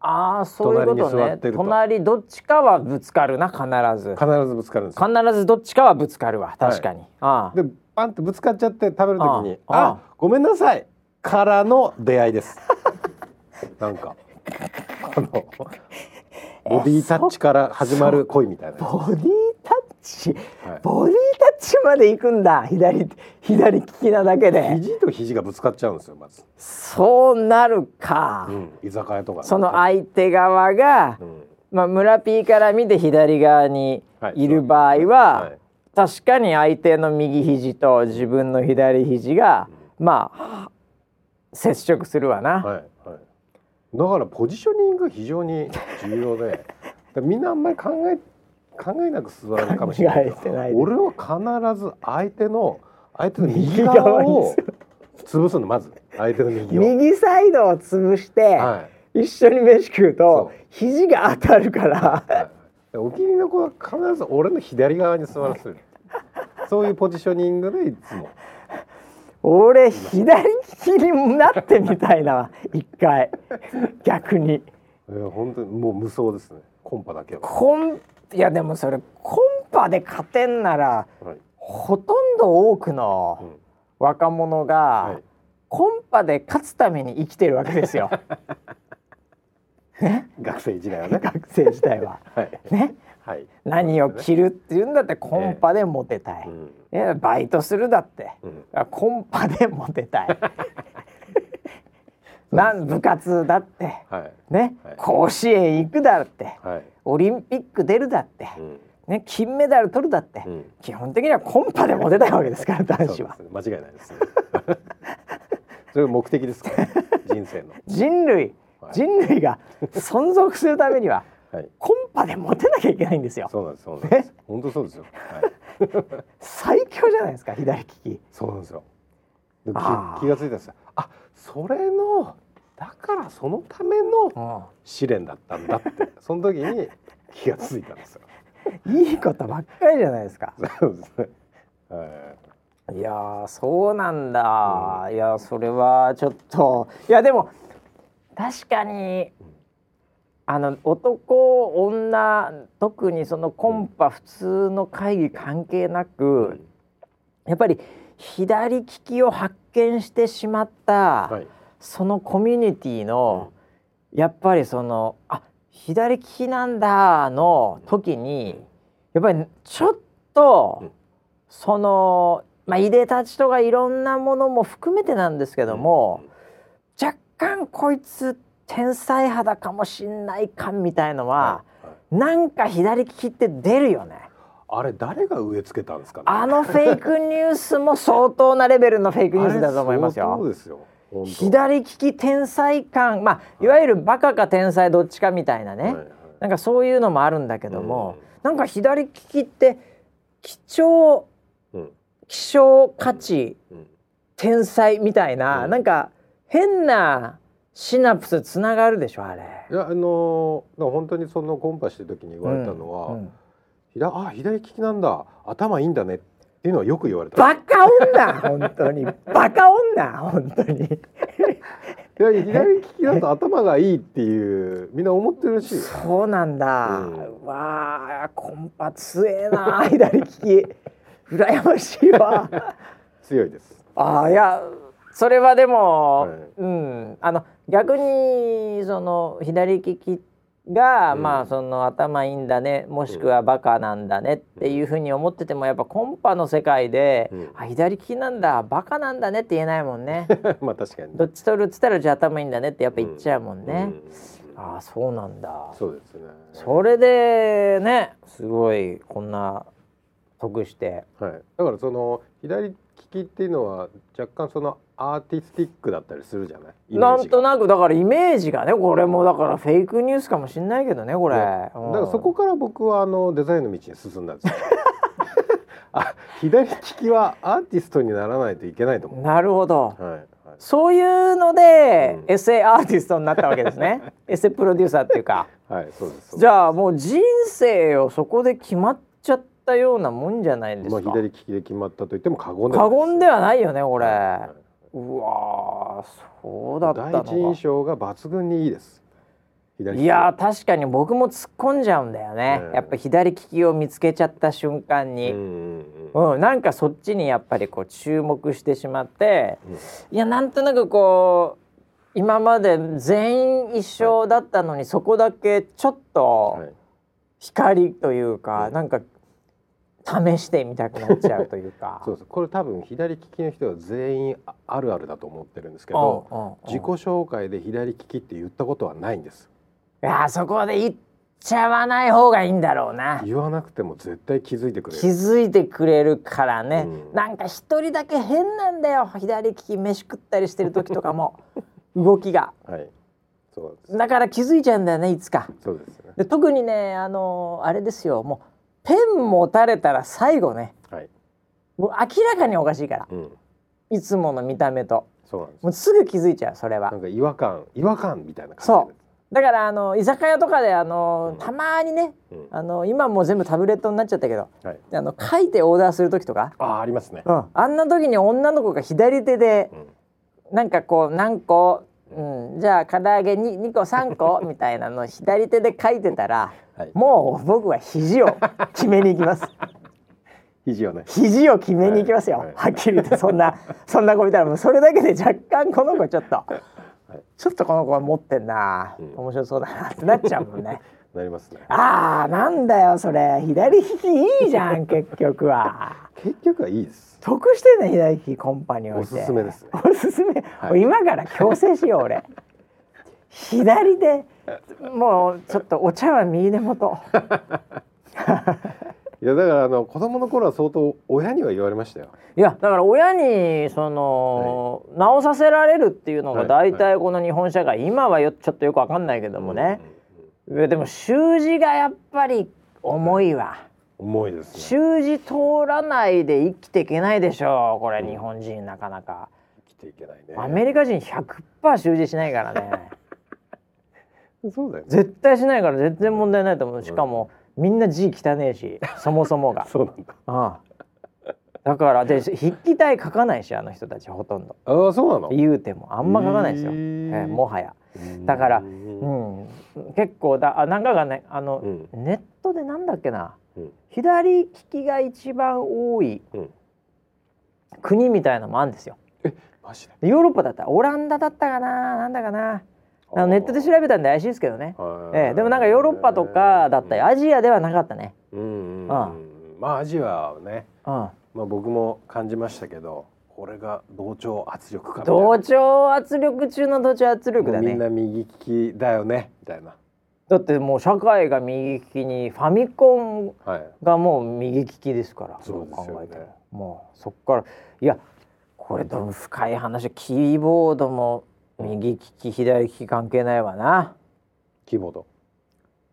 ああーそういうことね。隣どっちかはぶつかるな必ず。必ずぶつかるんですよ。必ずどっちかはぶつかるわ確かに、ああ。でパンってぶつかっちゃって食べる時に「ああ。あごめんなさい」からの出会いです。なんかあの ボディタッチから始まる恋みたいなボディチはい。ボディタッチまで行くんだ。左左利きなだけで。肘と肘がぶつかっちゃうんですよまず、そうなるか、うん、居酒屋とか。でその相手側がうん。まあ、村 P から見て左側にい。る場合は、はい。確かに相手の右肘と自分の左肘が、まあ接触するわな。はいはい、だからポジショニングが非常に重要で。みんなあんまり考え考えなく座るかもしれない俺は必ず相手の相手の右 右側を潰すのまず。相手の右を。右サイドを潰して、はい。一緒に飯食うそとう。肘が当たるから。はい、お気に入りの子は必ず俺の左側に座らせる。そういうポジショニングでいつも。俺左利きになってみたいな一回。逆に。いや本当にもう無双ですね。コンパだけは、コンいやでもそれコンパで勝てんならはい。ほとんど多くうのん。若者が、はい。コンパで勝つために生きてるわけですよ。ね、学生時代はね。学生時代は。はい、ね、はい。何を着るっていうんだってコンパでモテたい。うん。ね？バイトするだって、うん。コンパでモテたい。なん部活だって。はい。ね、はい。甲子園行くだって。はい、オリンピック出るだって、うん。ね、金メダル取るだって、うん。基本的にはコンパでモテたいわけですから 男子は。間違いないですね。それが目的ですか？ら 人生の。人類。はい。人類が存続するためにははい。コンパでモテなきゃいけないんですよ。そうなんですそうなんです。本当そうですよ。はい。最強じゃないですか左利き。そうなんですよ。で気がついたんですよあそれのだからそのための試練だったんだって。その時に気がついたんですよ。いいことばっかりじゃないですか。そうですね。はい。いやーそうなんだ、いやそれはちょっと。いやでも確かにあの男女特にそのコンパ普通の会議関係なく、やっぱり左利きを発見してしまった、はい。そのコミュニティの、やっぱりそのあ左利きなんだの時にやっぱりちょっと、うん。そのまあいでたちとかいろんなものも含めてなんですけども、若干こいつ天才肌かもしんない感みたいのは、はい。なんか左利きって出るよね。あれ誰が植え付けたんですかね？あのフェイクニュースも相当なレベルのフェイクニュースだと思いますよ。あれ相当。ですよ左利き天才感。まあい。わゆるバカか天才どっちかみたいなね、はいはい。なんかそういうのもあるんだけども、うん。なんか左利きって貴重うん。希少価値うん。天才みたいな、うん。なんか変なシナプスつながるでしょあれ。いやあのー本当にそのコンパしてる時に言われたのは、うんうん左あ左利きなんだ。頭いいんだね。っていうのはよく言われた。バカ女。本当に。バカ女。本当に。いや左利きだと頭がいいっていうみんな思ってるらし。そうなんだ。うん。わあコンパ強えな左利き。羨ましいわ。強いです。ああいやそれはでも、はい。うん。あの逆にその左利きが、うん。まあその頭いいんだねもしくはバカなんだねっていうふうに思っててもやっぱコンパの世界で、うん。あ左利きなんだバカなんだねって言えないもんね。まあ確かに。どっち取るっつったらじゃあ頭いいんだねってやっぱ言っちゃうもんね、うん。ああそうなんだ。そうですね。それでねすごいこんな得して。はい、だからその左利きっていうのは若干そのアーティスティックだったりするじゃない？なんとなく。だからイメージがねこれもだからフェイクニュースかもしんないけどねこれ、ね。うん。だからそこから僕はあのデザインの道に進んだんですよ。あ左利きはアーティストにならないといけないと思なるほど。う、はいはい、そういうので、うん。エセアーティストになったわけですね。エセプロデューサーっていうか。はい、そうです。じゃあもう人生をそこで決まっちゃったようなもんじゃないんですまあ、か、左利きで決まったと言っても過言では過言ではないよねこれ、はうわーそうだったの第一印か象が抜群にいいです。いやー確かに僕も突っ込んじゃうんだよね、うんやっぱ左利きを見つけちゃった瞬間うんに、うんうん。うん、なんかそっちにやっぱりこう注目してしまって、うん。いやなんとなくこう今まで全員一緒だったのに、そこだけちょっとはい。光というか、うん。なんか試してみたくなっちゃうというか。そうですこれ多分左利きの人は全員ああるあるだと思ってるんですけど自己紹介で左利きって言ったことはないんです。いやーそこで言っちゃわない方がいいんだろうな。言わなくても絶対気づいてくれる。気づいてくれるからね、うん。なんか一人だけ変なんだよ。左利き飯食ったりしてる時とかも。動きが。はい。そうです。だから気づいちゃうんだよねいつか。そうですね。で特にねあのあれですよ。もうペン持たれたら最後ね。はい。もう明らかにおかしいから。うん。いつもの見た目と。そうなんです。もうすぐ気づいちゃうそれは。なんか違和感違和感みたいな感じそう。だからあの居酒屋とかであの、うん。たまにねうん。あの今もう全部タブレットになっちゃったけどはい。あの書いてオーダーする時とか、ああありますね。うん、あんな時に女の子が左手でうん。なんかこう何個、うん、じゃあ唐揚げ 2, 2個3個みたいなの左手で書いてたらはい。もう僕は肘を決めに行きます。肘をね。肘を決めに行きますよ、はいはい。はっきり言ってそんなそんな子見たらもうそれだけで若干この子ちょっと、ちょっとこの子は持ってんな、うん。面白そうだなってなっちゃうもんねなりますね。あーなんだよそれ。左利きいいじゃん 結局は。結局はいいです。得してんね左利きコンパにおいて。おすすめです。ねおすすめ、はい。今から強制しよう俺。左でもうちょっとお茶碗右手元 いやだからあの子供の頃は相当親には言われましたよ。いやだから親にその、直させられるっていうのがはい。大体この日本社会、今はよちょっとよくわかんないけどもね、いやでも習字がやっぱり重いわ。重いですね。習字通らないで生きていけないでしょうこれ日本人なかなか、生きていけないね。アメリカ人100%習字しないからね。そうだよね。絶対しないから全然問題ないと思う。しかもみんな字汚ねえしそもそもが、そうなんだ。うん、だからで筆記体書かないしあの人たちほとんど。ああそうなの？言うても。あんま書かないですよ、へえーえもはやだからううんん結構だあなんかがねあの、うん。ネットでなんだっけなうん。左利きが一番多いうん。国みたいなのもあるんですよ。マジで？でヨーロッパだったらオランダだったかななんだかな。あのネットで調べたんで怪しいですけどね、ええ、でもなんかヨーロッパとかだったりアジアではなかったね、うんうん。うん。まあアジアはねうん、まあ僕も感じましたけどこれが同調圧力か同調圧力中の同調圧力だもうみんねな右利きだよね。みたいな。だってもう社会が右利きにファミコンはい。がもう右利きですからそうですよね。考えてももうそっから。いやこれでも深い話キーボードも右利き左利き関係ないわな。キーボード。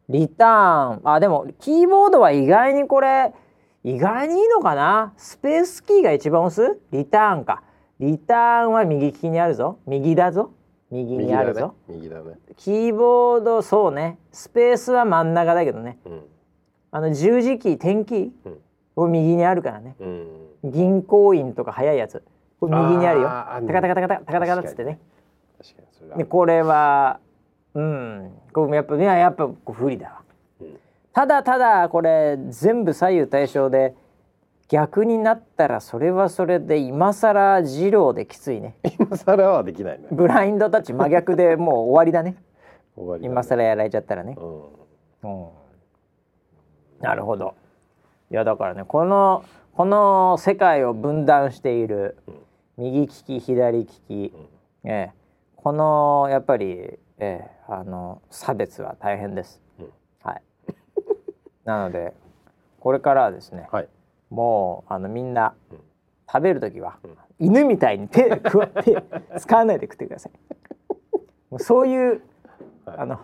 リターン。あでもキーボードは意外にこれ意外にいいのかな？スペースキーが一番押す？リターンか。リターンは右利きにあるぞ。右だぞ。右にあるぞ、右だね。キーボードそうね。スペースは真ん中だけどね。右だねあの十字キー点キー、うん。これ右にあるからね。うん。うん銀行員とか早いやつ。これ右にあるよ。タカタカタカタカタカタカタっつってね。確かにそれはでこれはうん。これもやっぱいややっぱこう不利だわ。うんただただこれ全部左右対称で逆になったらそれはそれで今更二郎できついね。今更はできないね。ブラインドタッチ真逆でもう終わりだね。終わね。今更やられちゃったらね。うん。うん。なるほど。いやだからねこのこの世界を分断しているうん。右利き左利き、うん。ええ。このやっぱり、ええあの差別は大変です、なのでこれからはですねはい。もうあのみんなうん。食べる時は、うん。犬みたいに手 くわ手使わないで食ってください。もうそういうはい。あの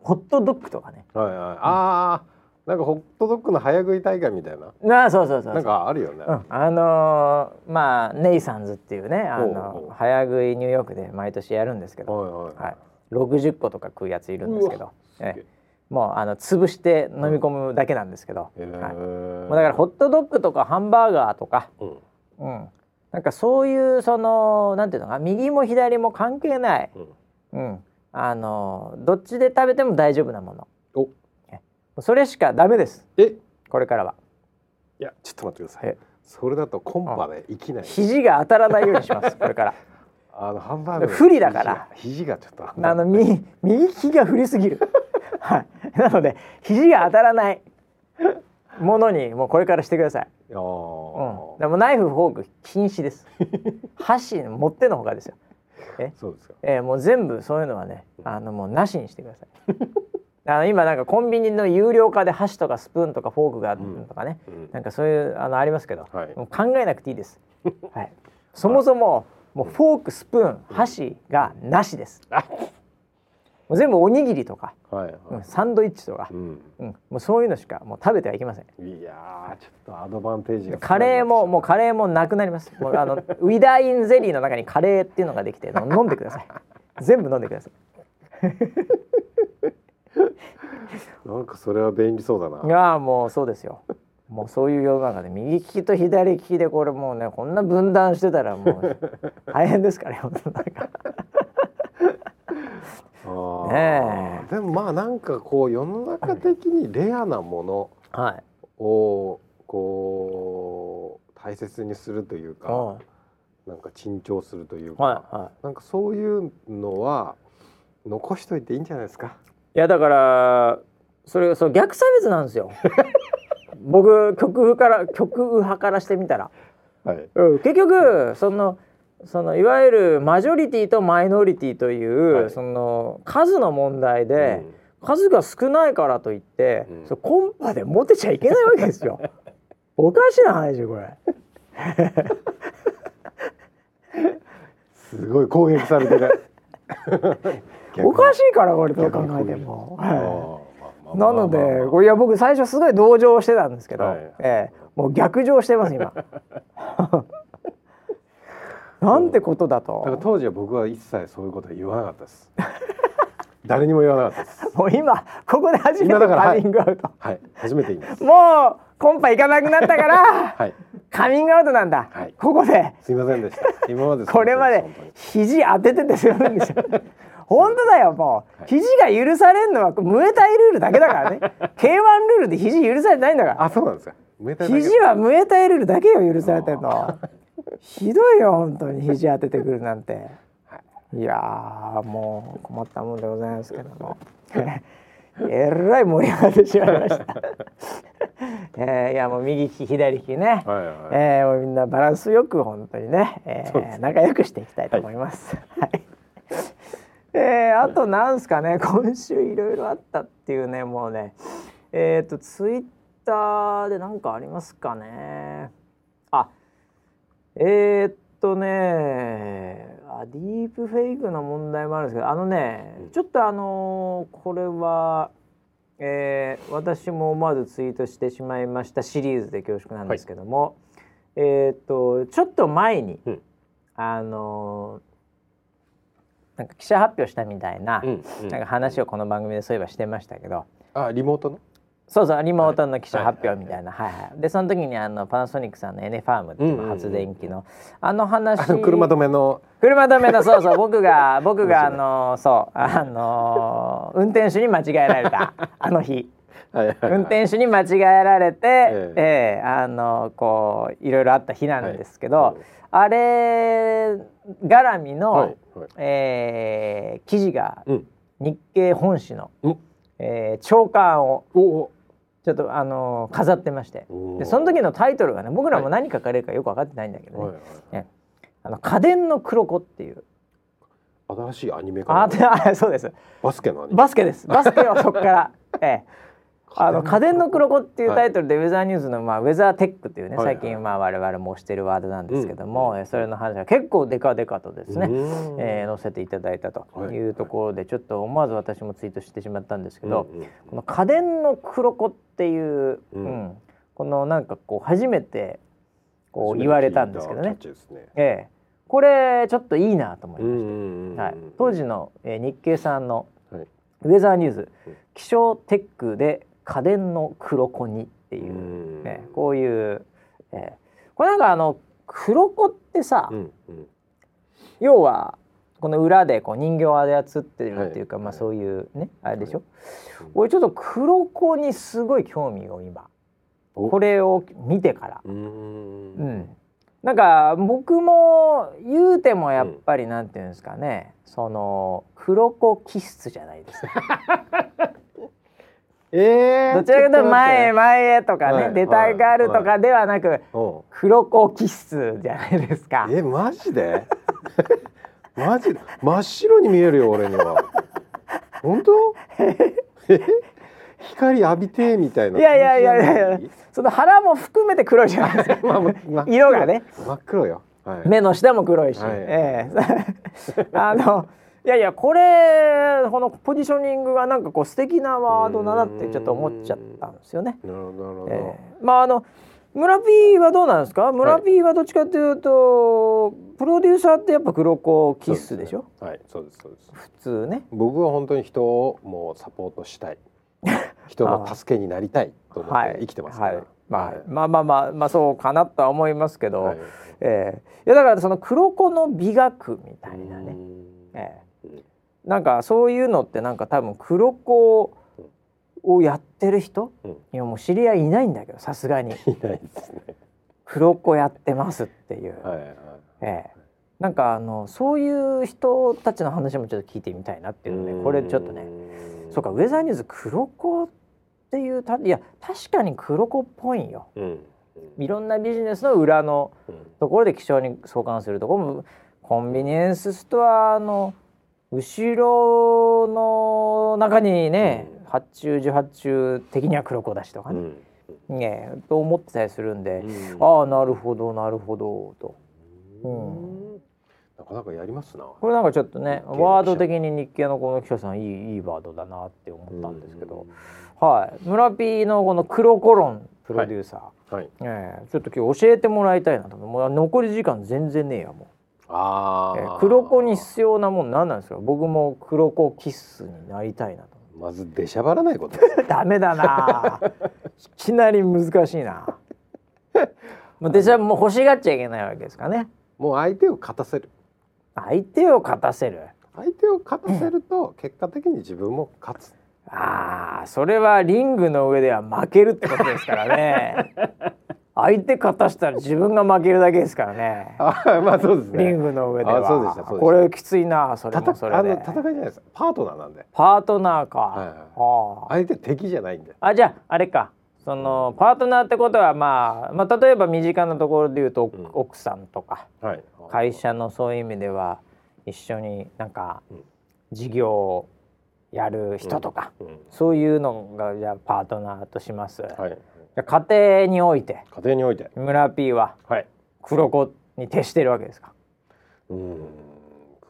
ホットドッグとかね。はいはい。ああなんかホットドッグの早食い大会みたいな。なあそうそうそうそう。なんかあるよね。うん、あのーまあネイサンズっていうねあのう早食いニューヨークで毎年やるんですけど、はいはいはい、60個とか食うやついるんですけど。ええもうあの潰して飲み込むだけなんですけど、えー。はい、もうだからホットドッグとかハンバーガーとか、うん。うん、なんかそういうそのなんていうのか右も左も関係ない、うん。うん、あのどっちで食べても大丈夫なもの。お。えそれしかダメです。え？これからは。いやちょっと待ってください。え？それだとコンパで生きない。肘が当たらないようにします。これから。あのハンバーグの不利だから。肘がちょっとあの 右右利きが振りすぎる。はい。なので肘が当たらないものにもうこれからしてください。うん。でもナイフフォーク禁止です。箸持ってのほかですよ。そうですかえー、もう全部そういうのはね、あのもうなしにしてください。あの今なんかコンビニの有料化で箸とかスプーンとかフォークがあるとかね、うんなんかそういうあのありますけど、はいもう考えなくていいです。はい。そもそももうフォークスプーン箸がなしです。もう全部おにぎりとか、はいはいうんサンドイッチとかう、んうん、もうそういうのしかもう食べてはいけません。いやーちょっとアドバンテージがカレーももうカレーもなくなります。もうあの ウィダーインゼリーの中にカレーっていうのができて飲んでください。全部飲んでください。なんかそれは便利そうだないやーもうそうですよ。もうそういう世の中で右利きと左利きでこれもうねこんな分断してたらもう 大変ですからよ。なんかあーねえでもまあなんかこう世の中的にレアなものはい。をこう大切にするというかはなんか珍重するといういか、はなんかそういうのは残しといていいんじゃないですか？い。いやだからそれそう逆差別なんですよ。僕極右から極右派からしてみたら。はい。うん、結局そのそのいわゆるマジョリティとマイノリティという、はいその数の問題で、数が少ないからといって、うんそうコンパでモテちゃいけないわけですよ。おかしな話よこれ。すごい攻撃されてる。おかしいからこれどう考えても。はまあいなのでこれいや僕最初すごい同情してたんですけど、はいええもう逆上してます今。なんてことだだからと。当時は僕は一切そういうことは言わなかったです。誰にも言わなかったです。もう今ここで初めてカミングアウト。はい、初めて言います。もうコンパ行かなくなったからはい、カミングアウトなんだ、はい。ここで。すいませんでした。今までこれまで肘当てててすいませんでした。本当だよもう、はい。肘が許されるのはムエタイルールだけだからね。K1 ルールで肘許されてないんだから。あ、そうなんですか。肘はムエタイルールだけよ許されてんのひどいよ本当に肘当ててくるなんて。いやーもう困ったもんでございますけども。えらい盛り上がってしまいました。えーいやもう右利き左利きね、はいはい。えーもうみんなバランスよく本当にね、えー仲良くしていきたいと思います。はい。えーあとなんすかね今週いろいろあったっていうねもうね。えっ、とツイッターで何かありますかね。あえーっとねあディープフェイクの問題もあるんですけどあのね、うん。ちょっとあのーこれは、えー私も思わずツイートしてしまいましたシリーズで恐縮なんですけども、えーっとちょっと前に、うん。あのーなんか記者発表したみたいな,、うんうん。なんか話をこの番組でそういえばしてましたけど、あ、リモートの？そうそうリモートの記者発表みたいな、はい。はいでその時にあのパナソニックさんのエネファームっていううんうんうん発電機の、あの話。車止めの。車止めのそうそう。僕が僕があのそう。あの運転手に間違えられた。あの日。はいはいはい。運転手に間違えられて、ええ。えあのこういろいろあった日なんですけど、はい。あれ絡みの、はいはい。えー記事がうん。日経本誌の、うん。えー長官を。ちょっとあの飾ってまして。でその時のタイトルがね僕らも何書かれるかよく分かってないんだけどね。はいはい「あの家電の黒子」っていう。新しいアニメかあそうです。バスケの。バスケです。バスケはそこから、ええ、あの家電の黒子っていうタイトルでウェザーニューズの、まあ、ウェザーテックっていうね、最近まあ我々も推してるワードなんですけども、うそれの話が結構デカデカとですね、うん。えー載せていただいたとはい。いうところでちょっと思わず私もツイートしてしまったんですけど、この家電の黒子っていう、ううん。んこのなんかこう初めてこう言われたんですけどね。ええ。これちょっといいなと思いました、はい、当時の、えー日経さんのはい。ウェザーニューズうん。気象テックで家電の黒子にっていう、うん。ね、こういう、えーこれなんかあの黒子ってさ、うんうん。要はこの裏でこう人形を操ってるっていうか、はい。まあそういうねあれでしょ、うん。俺ちょっと黒子にすごい興味を今お？これを見てから、うん。ん、なんか僕も言うてもやっぱりなんていうんですかね、その黒子気質じゃないですか えーどちらかというと前へ前へとかね、はい。出たがるとかではなく、う。ん黒子気質じゃないですか。えマジで？マジで真っ白に見えるよ俺には。本当？光浴びてみたいな。いやいやいやいやその腹も含めて黒いじゃないですか。まあまあ色がね。真っ黒よ、はい、目の下も黒いし、はい。ええ。あのいやいやこれこのポジショニングがなんかこう素敵なワードだなってちょっと思っちゃったんですよね。なるほどええ。まああの村 P はどうなんですか？村 P はどっちかというと、プロデューサーってやっぱ黒子キッスでしょ？はいそうですそうです。普通ね。僕は本当に人をもうサポートしたい。人の助けになりたいと思って生きてますから、はい。まあはい。まあまあまあまあそうかなとは思いますけど、はい。ええ。いやだからその黒子の美学みたいなね、えなんかそういうのってなんか多分黒子をやってる人、うん。いやもう知り合いいないんだけどさすがに。いないですね。黒子やってますっていう、はいはい。ええ。なんかあのそういう人たちの話もちょっと聞いてみたいなっていうので、これちょっとねそうかウェザーニューズ黒子っていうたいや確かに黒子っぽいんよ。うん。いろんなビジネスの裏のうん。ところで気象に相関するところもコンビニエンスストアの後ろの中にね、うん。発注受発注的には黒子だしとかうね,、ん。ねと思ってたりするんで、うん。ああなるほどなるほどと。うん。なかなかやりますな。これなんかちょっとねワード的に日系のこの記者さんいいいいワードだなって思ったんですけど、はい。村 P のこの黒コロンプロデューサー、はい。ええちょっと今日教えてもらいたいなと思う。もう残り時間全然ねえやもう。あ黒子に必要なもん何なんですか？僕も黒子キッスになりたいなと。まず出しゃばらないこと。ダメだな。いきなり難しいな。もうでじゃもう欲しがっちゃいけないわけですかね。もう相手を勝たせる。相手を勝たせる？相手を勝たせると結果的に自分も勝つ。あーそれはリングの上では負けるってことですからね 相手勝たしたら自分が負けるだけですからね。あまあそうですね。リングの上では。あそうでしたこれきついなそれもそれで。戦いじゃないです。パートナーなんで。パートナーか、はいはい。はあ。相手敵じゃないんで。あじゃああれか。そのパートナーってことはまあ、まあ、例えば身近なところで言うと、うん。奥さんとか。はい。会社のそういう意味では一緒になんかうん。事業をやる人とか、うん。そういうのがじゃあパートナーとします、はい家庭において。家庭において。村 P ははい。黒子に徹してるわけですか？うん。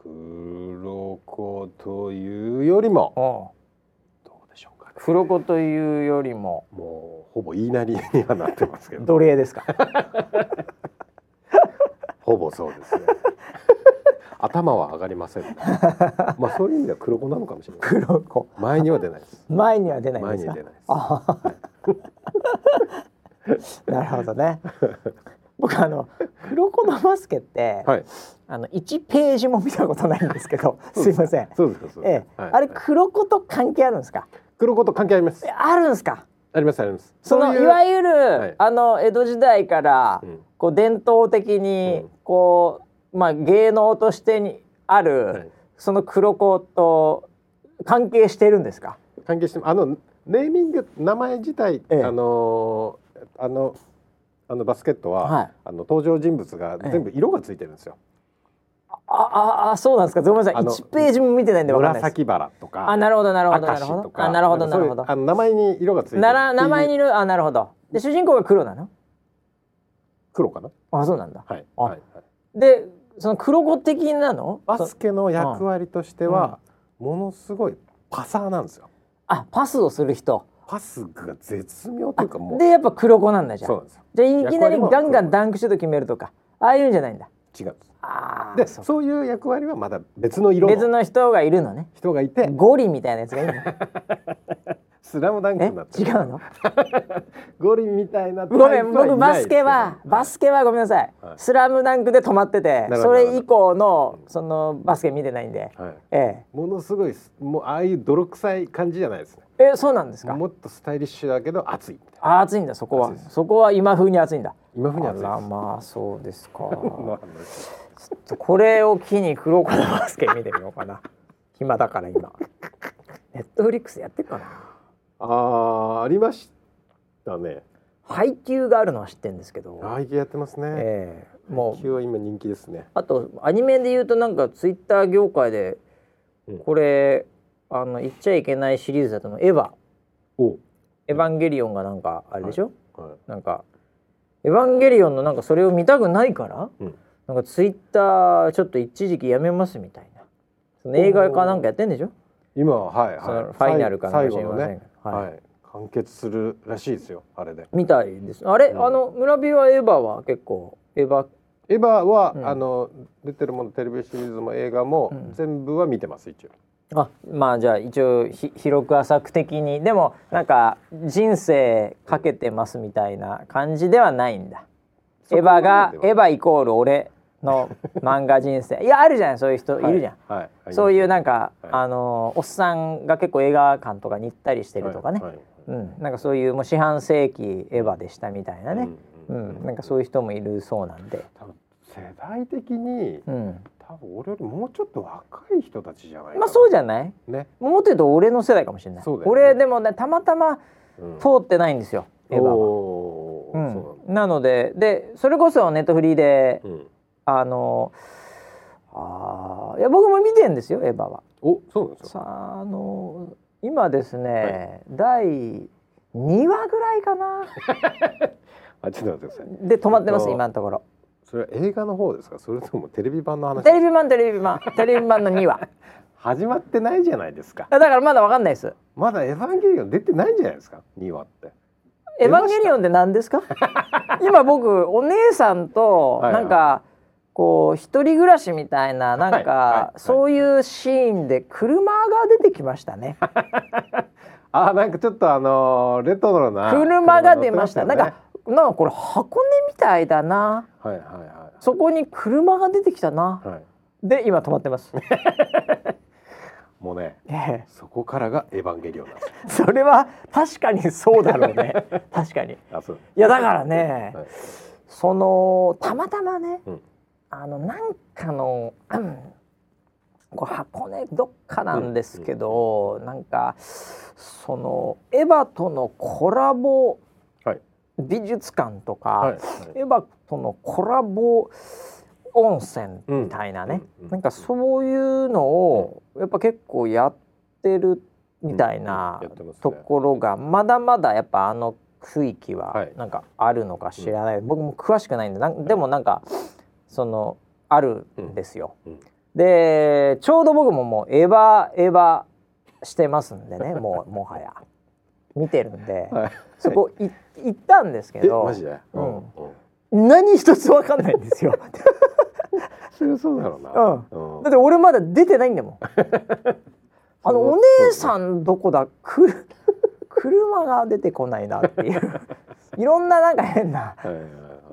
黒子というよりも。どうでしょうかね。黒子というよりも。もうほぼ言いなりにはなってますけど。奴隷ですか？ほぼそうですね。頭は上がりません、ね、まあそういう意味では黒子なのかもしれない。黒子。前には出ないです。前には出ないですか？には出ないです。あ なるほどね。僕あの黒子のバスケって、はい。あの一ページも見たことないんですけど、すいません。そうですかええ。はい。あれ黒子と関係あるんですか？黒子と関係あります。えあるんですか？ありますあります。そのいわゆる、はい。あの江戸時代から、うん。こう伝統的に、うん。こうまあ芸能としてにある、はい。その黒子と関係してるんですか？関係してあのネーミング名前自体、ええ。あのあのあのバスケットは、はい。あの登場人物が全部色がついてるんですよ。あああそうなんですか？ごめんなさい。一ページも見てないんでわかんないです。紫バラとかあなるほどなるほどなるほど。あなるほどなるほど。あの名前に色がついてる。なら名前にいっていうるあなるほど。で主人公が黒なの？黒かな？あそうなんだ。はい、あ。はいはい、でその黒子的なの？そバスケの役割としては、ものすごいパサーなんですよあパスをする人。パスが絶妙というかもうでやっぱ黒子なんだじゃんそうなんですよ。じゃあいきなりガンガンダンクシュート決めるとか。ああいうんじゃないんだ。違うああでそういう役割はまだ別の色別のの人がいるのね。人がいて。ゴリみたいなやつがいるの スラムダンクえになって違うの？ゴリみたいなごめん僕バスケはバスケはごめんなさい、はい。スラムダンクで止まっててそれ以降のそのバスケ見てないんで、はい、えものすごいすもうああいう泥臭い感じじゃないですね。ええそうなんですか？もっとスタイリッシュだけど熱いあ暑いんだそこは。そこは今風に暑いんだ。今風に熱いまあそうですか。まあこれを機に黒子のバスケ見てみようかな。暇だから今。ネットフリックスやってるかなあーありましたね。配給があるのは知ってるんですけど、配給やってますね、ええも配給は今人気ですね。うあとアニメで言うとなんかツイッター業界でうん。これ、ああの言っちゃいけないシリーズだと思う。エヴァ。おエヴァンゲリオンがなんかあれでしょ、はいなんかエヴァンゲリオンのなんかそれを見たくないから、うん。なんかツイッターちょっと一時期やめますみたいな。その映画かなんかやってんでしょ？今ははい。そのはいファイナルかなんか知ませんけねど、はい。はい。完結するらしいですよあれで。みたいです。あれ、うん。あの村ビはエヴァは結構？エヴァ？エヴァは、うん。あの出てるものテレビシリーズも映画も、うん。全部は見てます一応。あまあじゃあ一応ひ広く浅く的に。でもなんか人生かけてますみたいな感じではないんだ。エヴァがエヴァイコール俺の漫画人生。いやあるじゃないそういう人い。るじゃん、はい、はい、そういうなんか、はい。あのおっさんが結構映画館とかに行ったりしてるとかね、はい。はい。うん、なんかそういうもう四半世紀エヴァでしたみたいなね、ううん。ん。なんかそういう人もいるそうなんで、多分世代的にうん、多分俺よりもうちょっと若い人たちじゃないまあそうじゃない？ね、もっと言うと俺の世代かもしれない、そうだよね。俺でもねたまたまうん、通ってないんですよ、エヴァは。ううん、なのででそれこそネットフリーでうんあのあーいや僕も見てんですよエヴァは。おそうなんですよさああの今ですね、第2話ぐらいかな。あちょっと待ってください。で止まってますえっと今のところ。それは映画の方ですか？それともテレビ版の話？テレビ版テレビ版。テレビ版の2話。始まってないじゃないですか。だからまだわかんないです。まだエヴァンゲリオン出てないんじゃないですか？2話って。エヴァンゲリオンって何ですか？今僕お姉さんとはいはい。なんかこう一人暮らしみたいななんはいはいかはいそういうシーンで車が出てきましたね。あなんかちょっとあのーレトロな車が出ました。なんかなんかこれ箱根みたいだな。ましたよねはいはいそこに車が出てきたな。はいはいで今止まってます。もうねええそこからがエヴァンゲリオンなんですよ それは確かにそうだろうね。確かに。いあそうやだからね、はいそのたまたまね、うんあのなんかの、う んこれ箱根どっかなんですけど、なんかそのエヴァとのコラボはい。美術館とか、はい。エヴァとのコラボ温泉みたいなね、うんうんなんかそういうのをやっぱ結構やってるみたいなところがまだまだやっぱあの区域ははい。なんかあるのか知らない、僕も詳しくないんでなんでもなんかそのあるんですよ。うん。でちょうど僕ももうエヴァエヴァしてますんでねもう もはや。見てるんで、はい。そこい行ったんですけえどうん。うん。何一つわかんないんですよ。そりゃそうだろうな。うん。うん。だって俺まだ出てないんだもん。あのお姉さんどこだ？くる車が出てこないなっていう。いろんななんか変な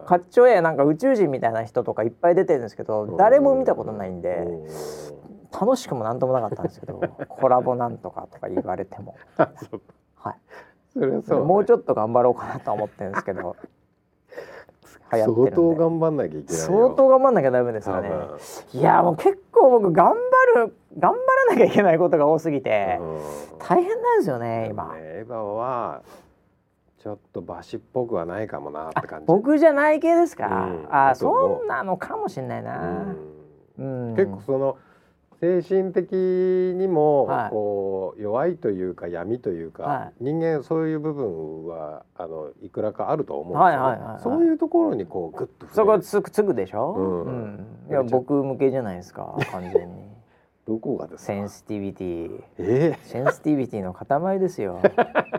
かっちょええなんか宇宙人みたいな人とかいっぱい出てるんですけど誰も見たことないんでうん。楽しくもなんともなかったんですけど コラボなんとかとか言われても、はい、それはそうね。もうちょっと頑張ろうかなとは思 ってるんですけど。相当頑張んなきゃいけないよ。相当頑張んなきゃダメです多よ。ね。分いやもう結構僕頑張る頑張らなきゃいけないことが多すぎてうん。大変なんですよね今。ね。エヴァはちょっとバシっぽくはないかもなって感じ。僕じゃない系ですか？うんあそんなのかもしれないうな。ん。うん、結構その精神的にもはい。こう弱いというか闇というか、はい。人間そういう部分はあのいくらかあると思うんですよ、ねはいはいそういうところにこうグッとそこつくつくでしょ？うん。うん。いや僕向けじゃないですか完全に。どこがですか？センシティビティ。え。センシティビティの塊ですよ。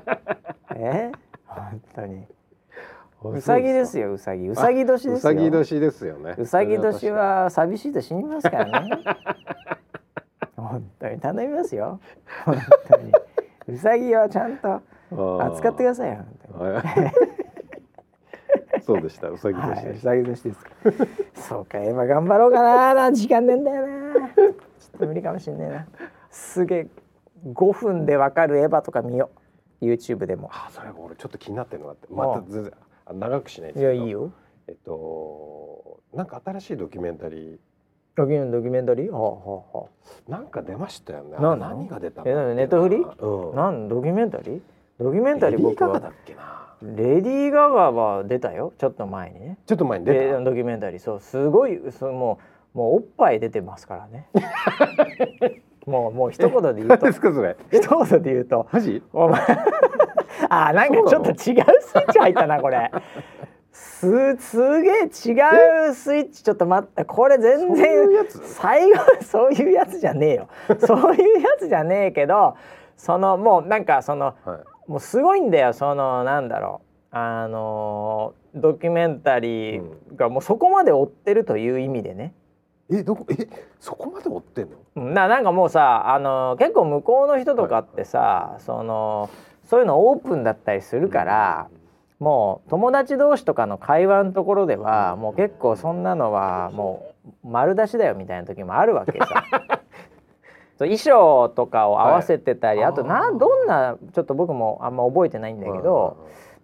え？本当に。ーうさぎですようさぎうさぎ年ですよ。うさぎ年ですよねうさぎ年は寂しいと死にますからね。本当に頼みますよ。本当に。うさぎはちゃんと扱ってくださいよ。そうでしたうさぎ年はい、うさぎ年ですか。そうか、今頑張ろうかな。な時間ねえんだよな。ちょっと無理かもしれないな。すげえ5分でわかるエヴァとか見よう。YouTube でも。あそれが俺ちょっと気になってるのがあってまた全然あ長くしないですけどいやいいよ。えっとなんか新しいドキュメンタリドキュメンドキュメンタリー？はあはあはーなんか出ましたよねなんなの？何が出たえ何ネットフリ？うんあ。なんドキュメンタリー？ドキュメンタリー僕はレディーガガだっけなレディー・ガガは出たよ。ちょっと前にね。ちょっと前に出たでドキュメンタリーそうすごいそのもうもうおっぱい出てますからね。もうもう一言で言うと。何ですかそれ？一言で言うと。マジ？お前。あーなんかちょっと違うスイッチ入ったなこれ。すすげえ違うスイッチ。ちょっと待ったこれ全そう然いうやつ？最後 そういうやつじゃねえよ。そういうやつじゃねえけどそのもうなんかそのはい。もうすごいんだよ。そのなんだろう。あのードキュメンタリーがもうそこまで追ってるという意味でね、えどこえそこまで追ってんの？うんななんかもうさあのー結構向こうの人とかってさ、そのそういうのオープンだったりするから、もう友達同士とかの会話のところではもう結構そんなのはもう丸出しだよみたいな時もあるわけさ。そう衣装とかを合わせてたり、はい。あとなどんなちょっと僕もあんま覚えてないんだけど、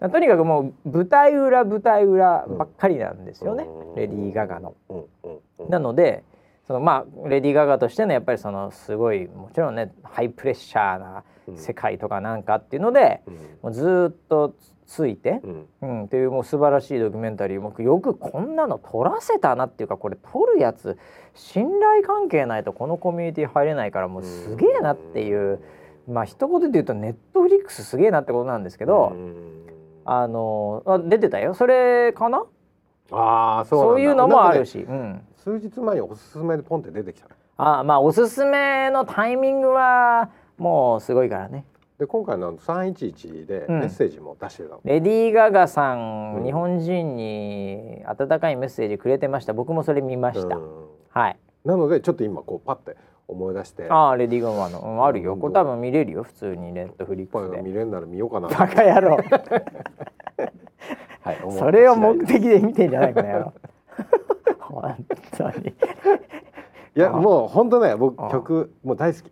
とにかくもう舞台裏舞台裏ばっかりなんですよね、うん。レディー・ガガの。うんうんうん。なのでそのまあレディー・ガガとしてのやっぱりそのすごいもちろんねハイプレッシャーな世界とかなんかっていうので、うん。もうずーっとついて、うん。うん、っていうもう素晴らしいドキュメンタリーもよくこんなの撮らせたなっていうかこれ撮るやつ信頼関係ないとこのコミュニティ入れないからもうすげえなっていう、まあ一言で言うとネットフリックスすげえなってことなんですけど、うんあのあ出てたよ。それかな？ああそうなんだ。そういうのもあるなんかねし、うん、数日前におすすめでポンって出てきたあまあおすすめのタイミングはもうすごいからね。で今回の311でうん。メッセージも出してたの、レディー・ガガさん、うん日本人に温かいメッセージくれてました。僕もそれ見ました、うん。はい。なのでちょっと今こうパッて思い出して。ああレディー・ガガの、うんあるよ。うん。これ多分見れるよ。普通にネットフリックスで。見れるなら見ようかな。バカ野郎。はいそれを目的で見てんじゃないこの野郎 本当に。いやもう本当ね僕あ。曲もう大好き。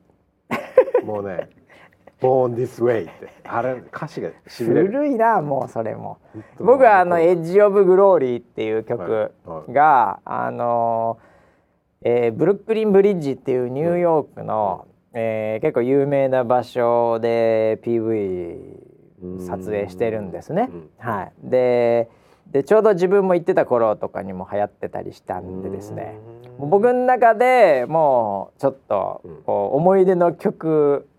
もうね「Born This Way」って。あれ歌詞がしびれる。古いなもうそれも。僕はあの「エはッジ・オブ・グローリー」っていう曲はいはい。が、あのえーブルックリン・ブリッジっていうニューヨークの、えー結構有名な場所で PV 撮影してるんですね。うん。はい、ででちょうど自分も行ってた頃とかにも流行ってたりしたんでですね。僕の中でもうちょっとうん。こう思い出の曲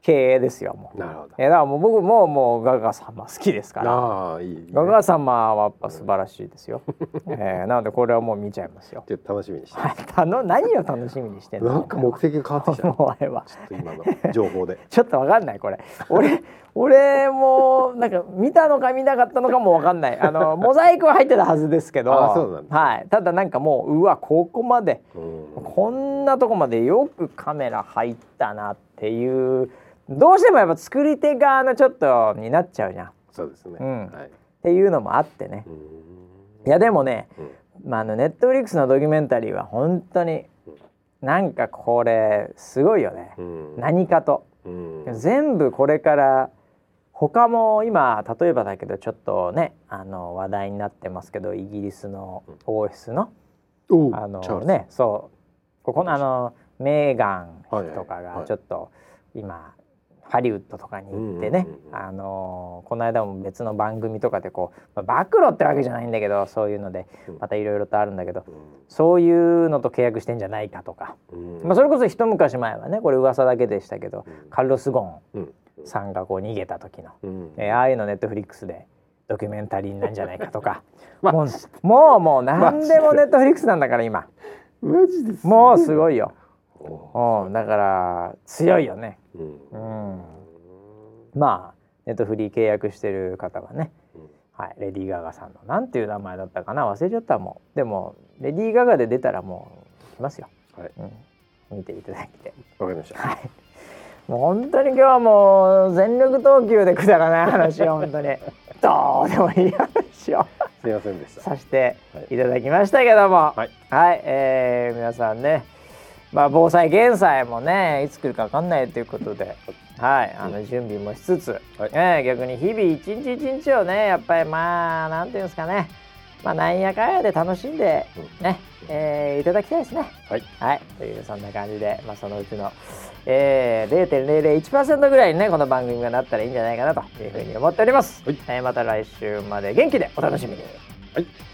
系ですよもう。なるほどえだからもう僕ももうガガ様好きですから。ああいいねガガ様はやっぱ素晴らしいですよ。えー、なのでこれはもう見ちゃいますよ。ちょっと楽しみにしてはい、たの何を楽しみにしてんの？なんか目的が変わってきたもう あれは。ちょっと今の情報で ちょっとわかんないこれ。俺俺もなんか見たのか見なかったのかもわかんない。あのモザイクは入ってたはずですけど。あそうなんだはい。ただなんかもううわここまでうんこんなとこまでよくカメラ入ったなっていう。どうしてもやっぱ作り手側のちょっとになっちゃうじゃん。っそうですね。うん。はい。ていうのもあってね。うん。いやでもね、うん。まあ、あのネットフリックスのドキュメンタリーは本当になんかこれすごいよね、うん。何かと、うん。全部これから他も今例えばだけどちょっとねあの話題になってますけどイギリスの王室の、あのねそう。ここのあのメーガン妃とかがちょっと今ハリウッドとかに行ってね、うんうんうんあのこの間も別の番組とかでこう、まあ、暴露ってわけじゃないんだけどそういうのでうん。またいろいろとあるんだけど、うそういうのと契約してんじゃないかとか、ん。まあ、それこそ一昔前はねこれ噂だけでしたけど、うん。カルロス・ゴンさんがこう逃げた時の、うん。えーああいうのネットフリックスでドキュメンタリーなんじゃないかとか。まもうもうもう何でもネットフリックスなんだから今。マジですもうすごいいよ、うん、だから強いよね。うん。うん。まあネットフリー契約してる方はね、うん。はい、レディー・ガガさんのなんていう名前だったかな忘れちゃったもうでもレディー・ガガで出たらもう来ますよ、はい。うん、見ていただいて。わかりました。はい。もう本当に今日はもう全力投球でくだらない話を 本当に。どうでもいい話をすいませんでした。させていただきましたけども。はい。はい、えー皆さんねまあ防災減災もねいつ来るか分かんないということで。はいあの準備もしつつ、はい。えー逆に日々一日一日をねやっぱりまあなんていうんですかね。まあなんやかんやで楽しんでね、えーいただきたいですね。はい。はい、というそんな感じで、まあ、そのうちの、えー、0.001%ぐらいにねこの番組がなったらいいんじゃないかなというふうに思っております。はい。えーまた来週まで元気でお楽しみに。はい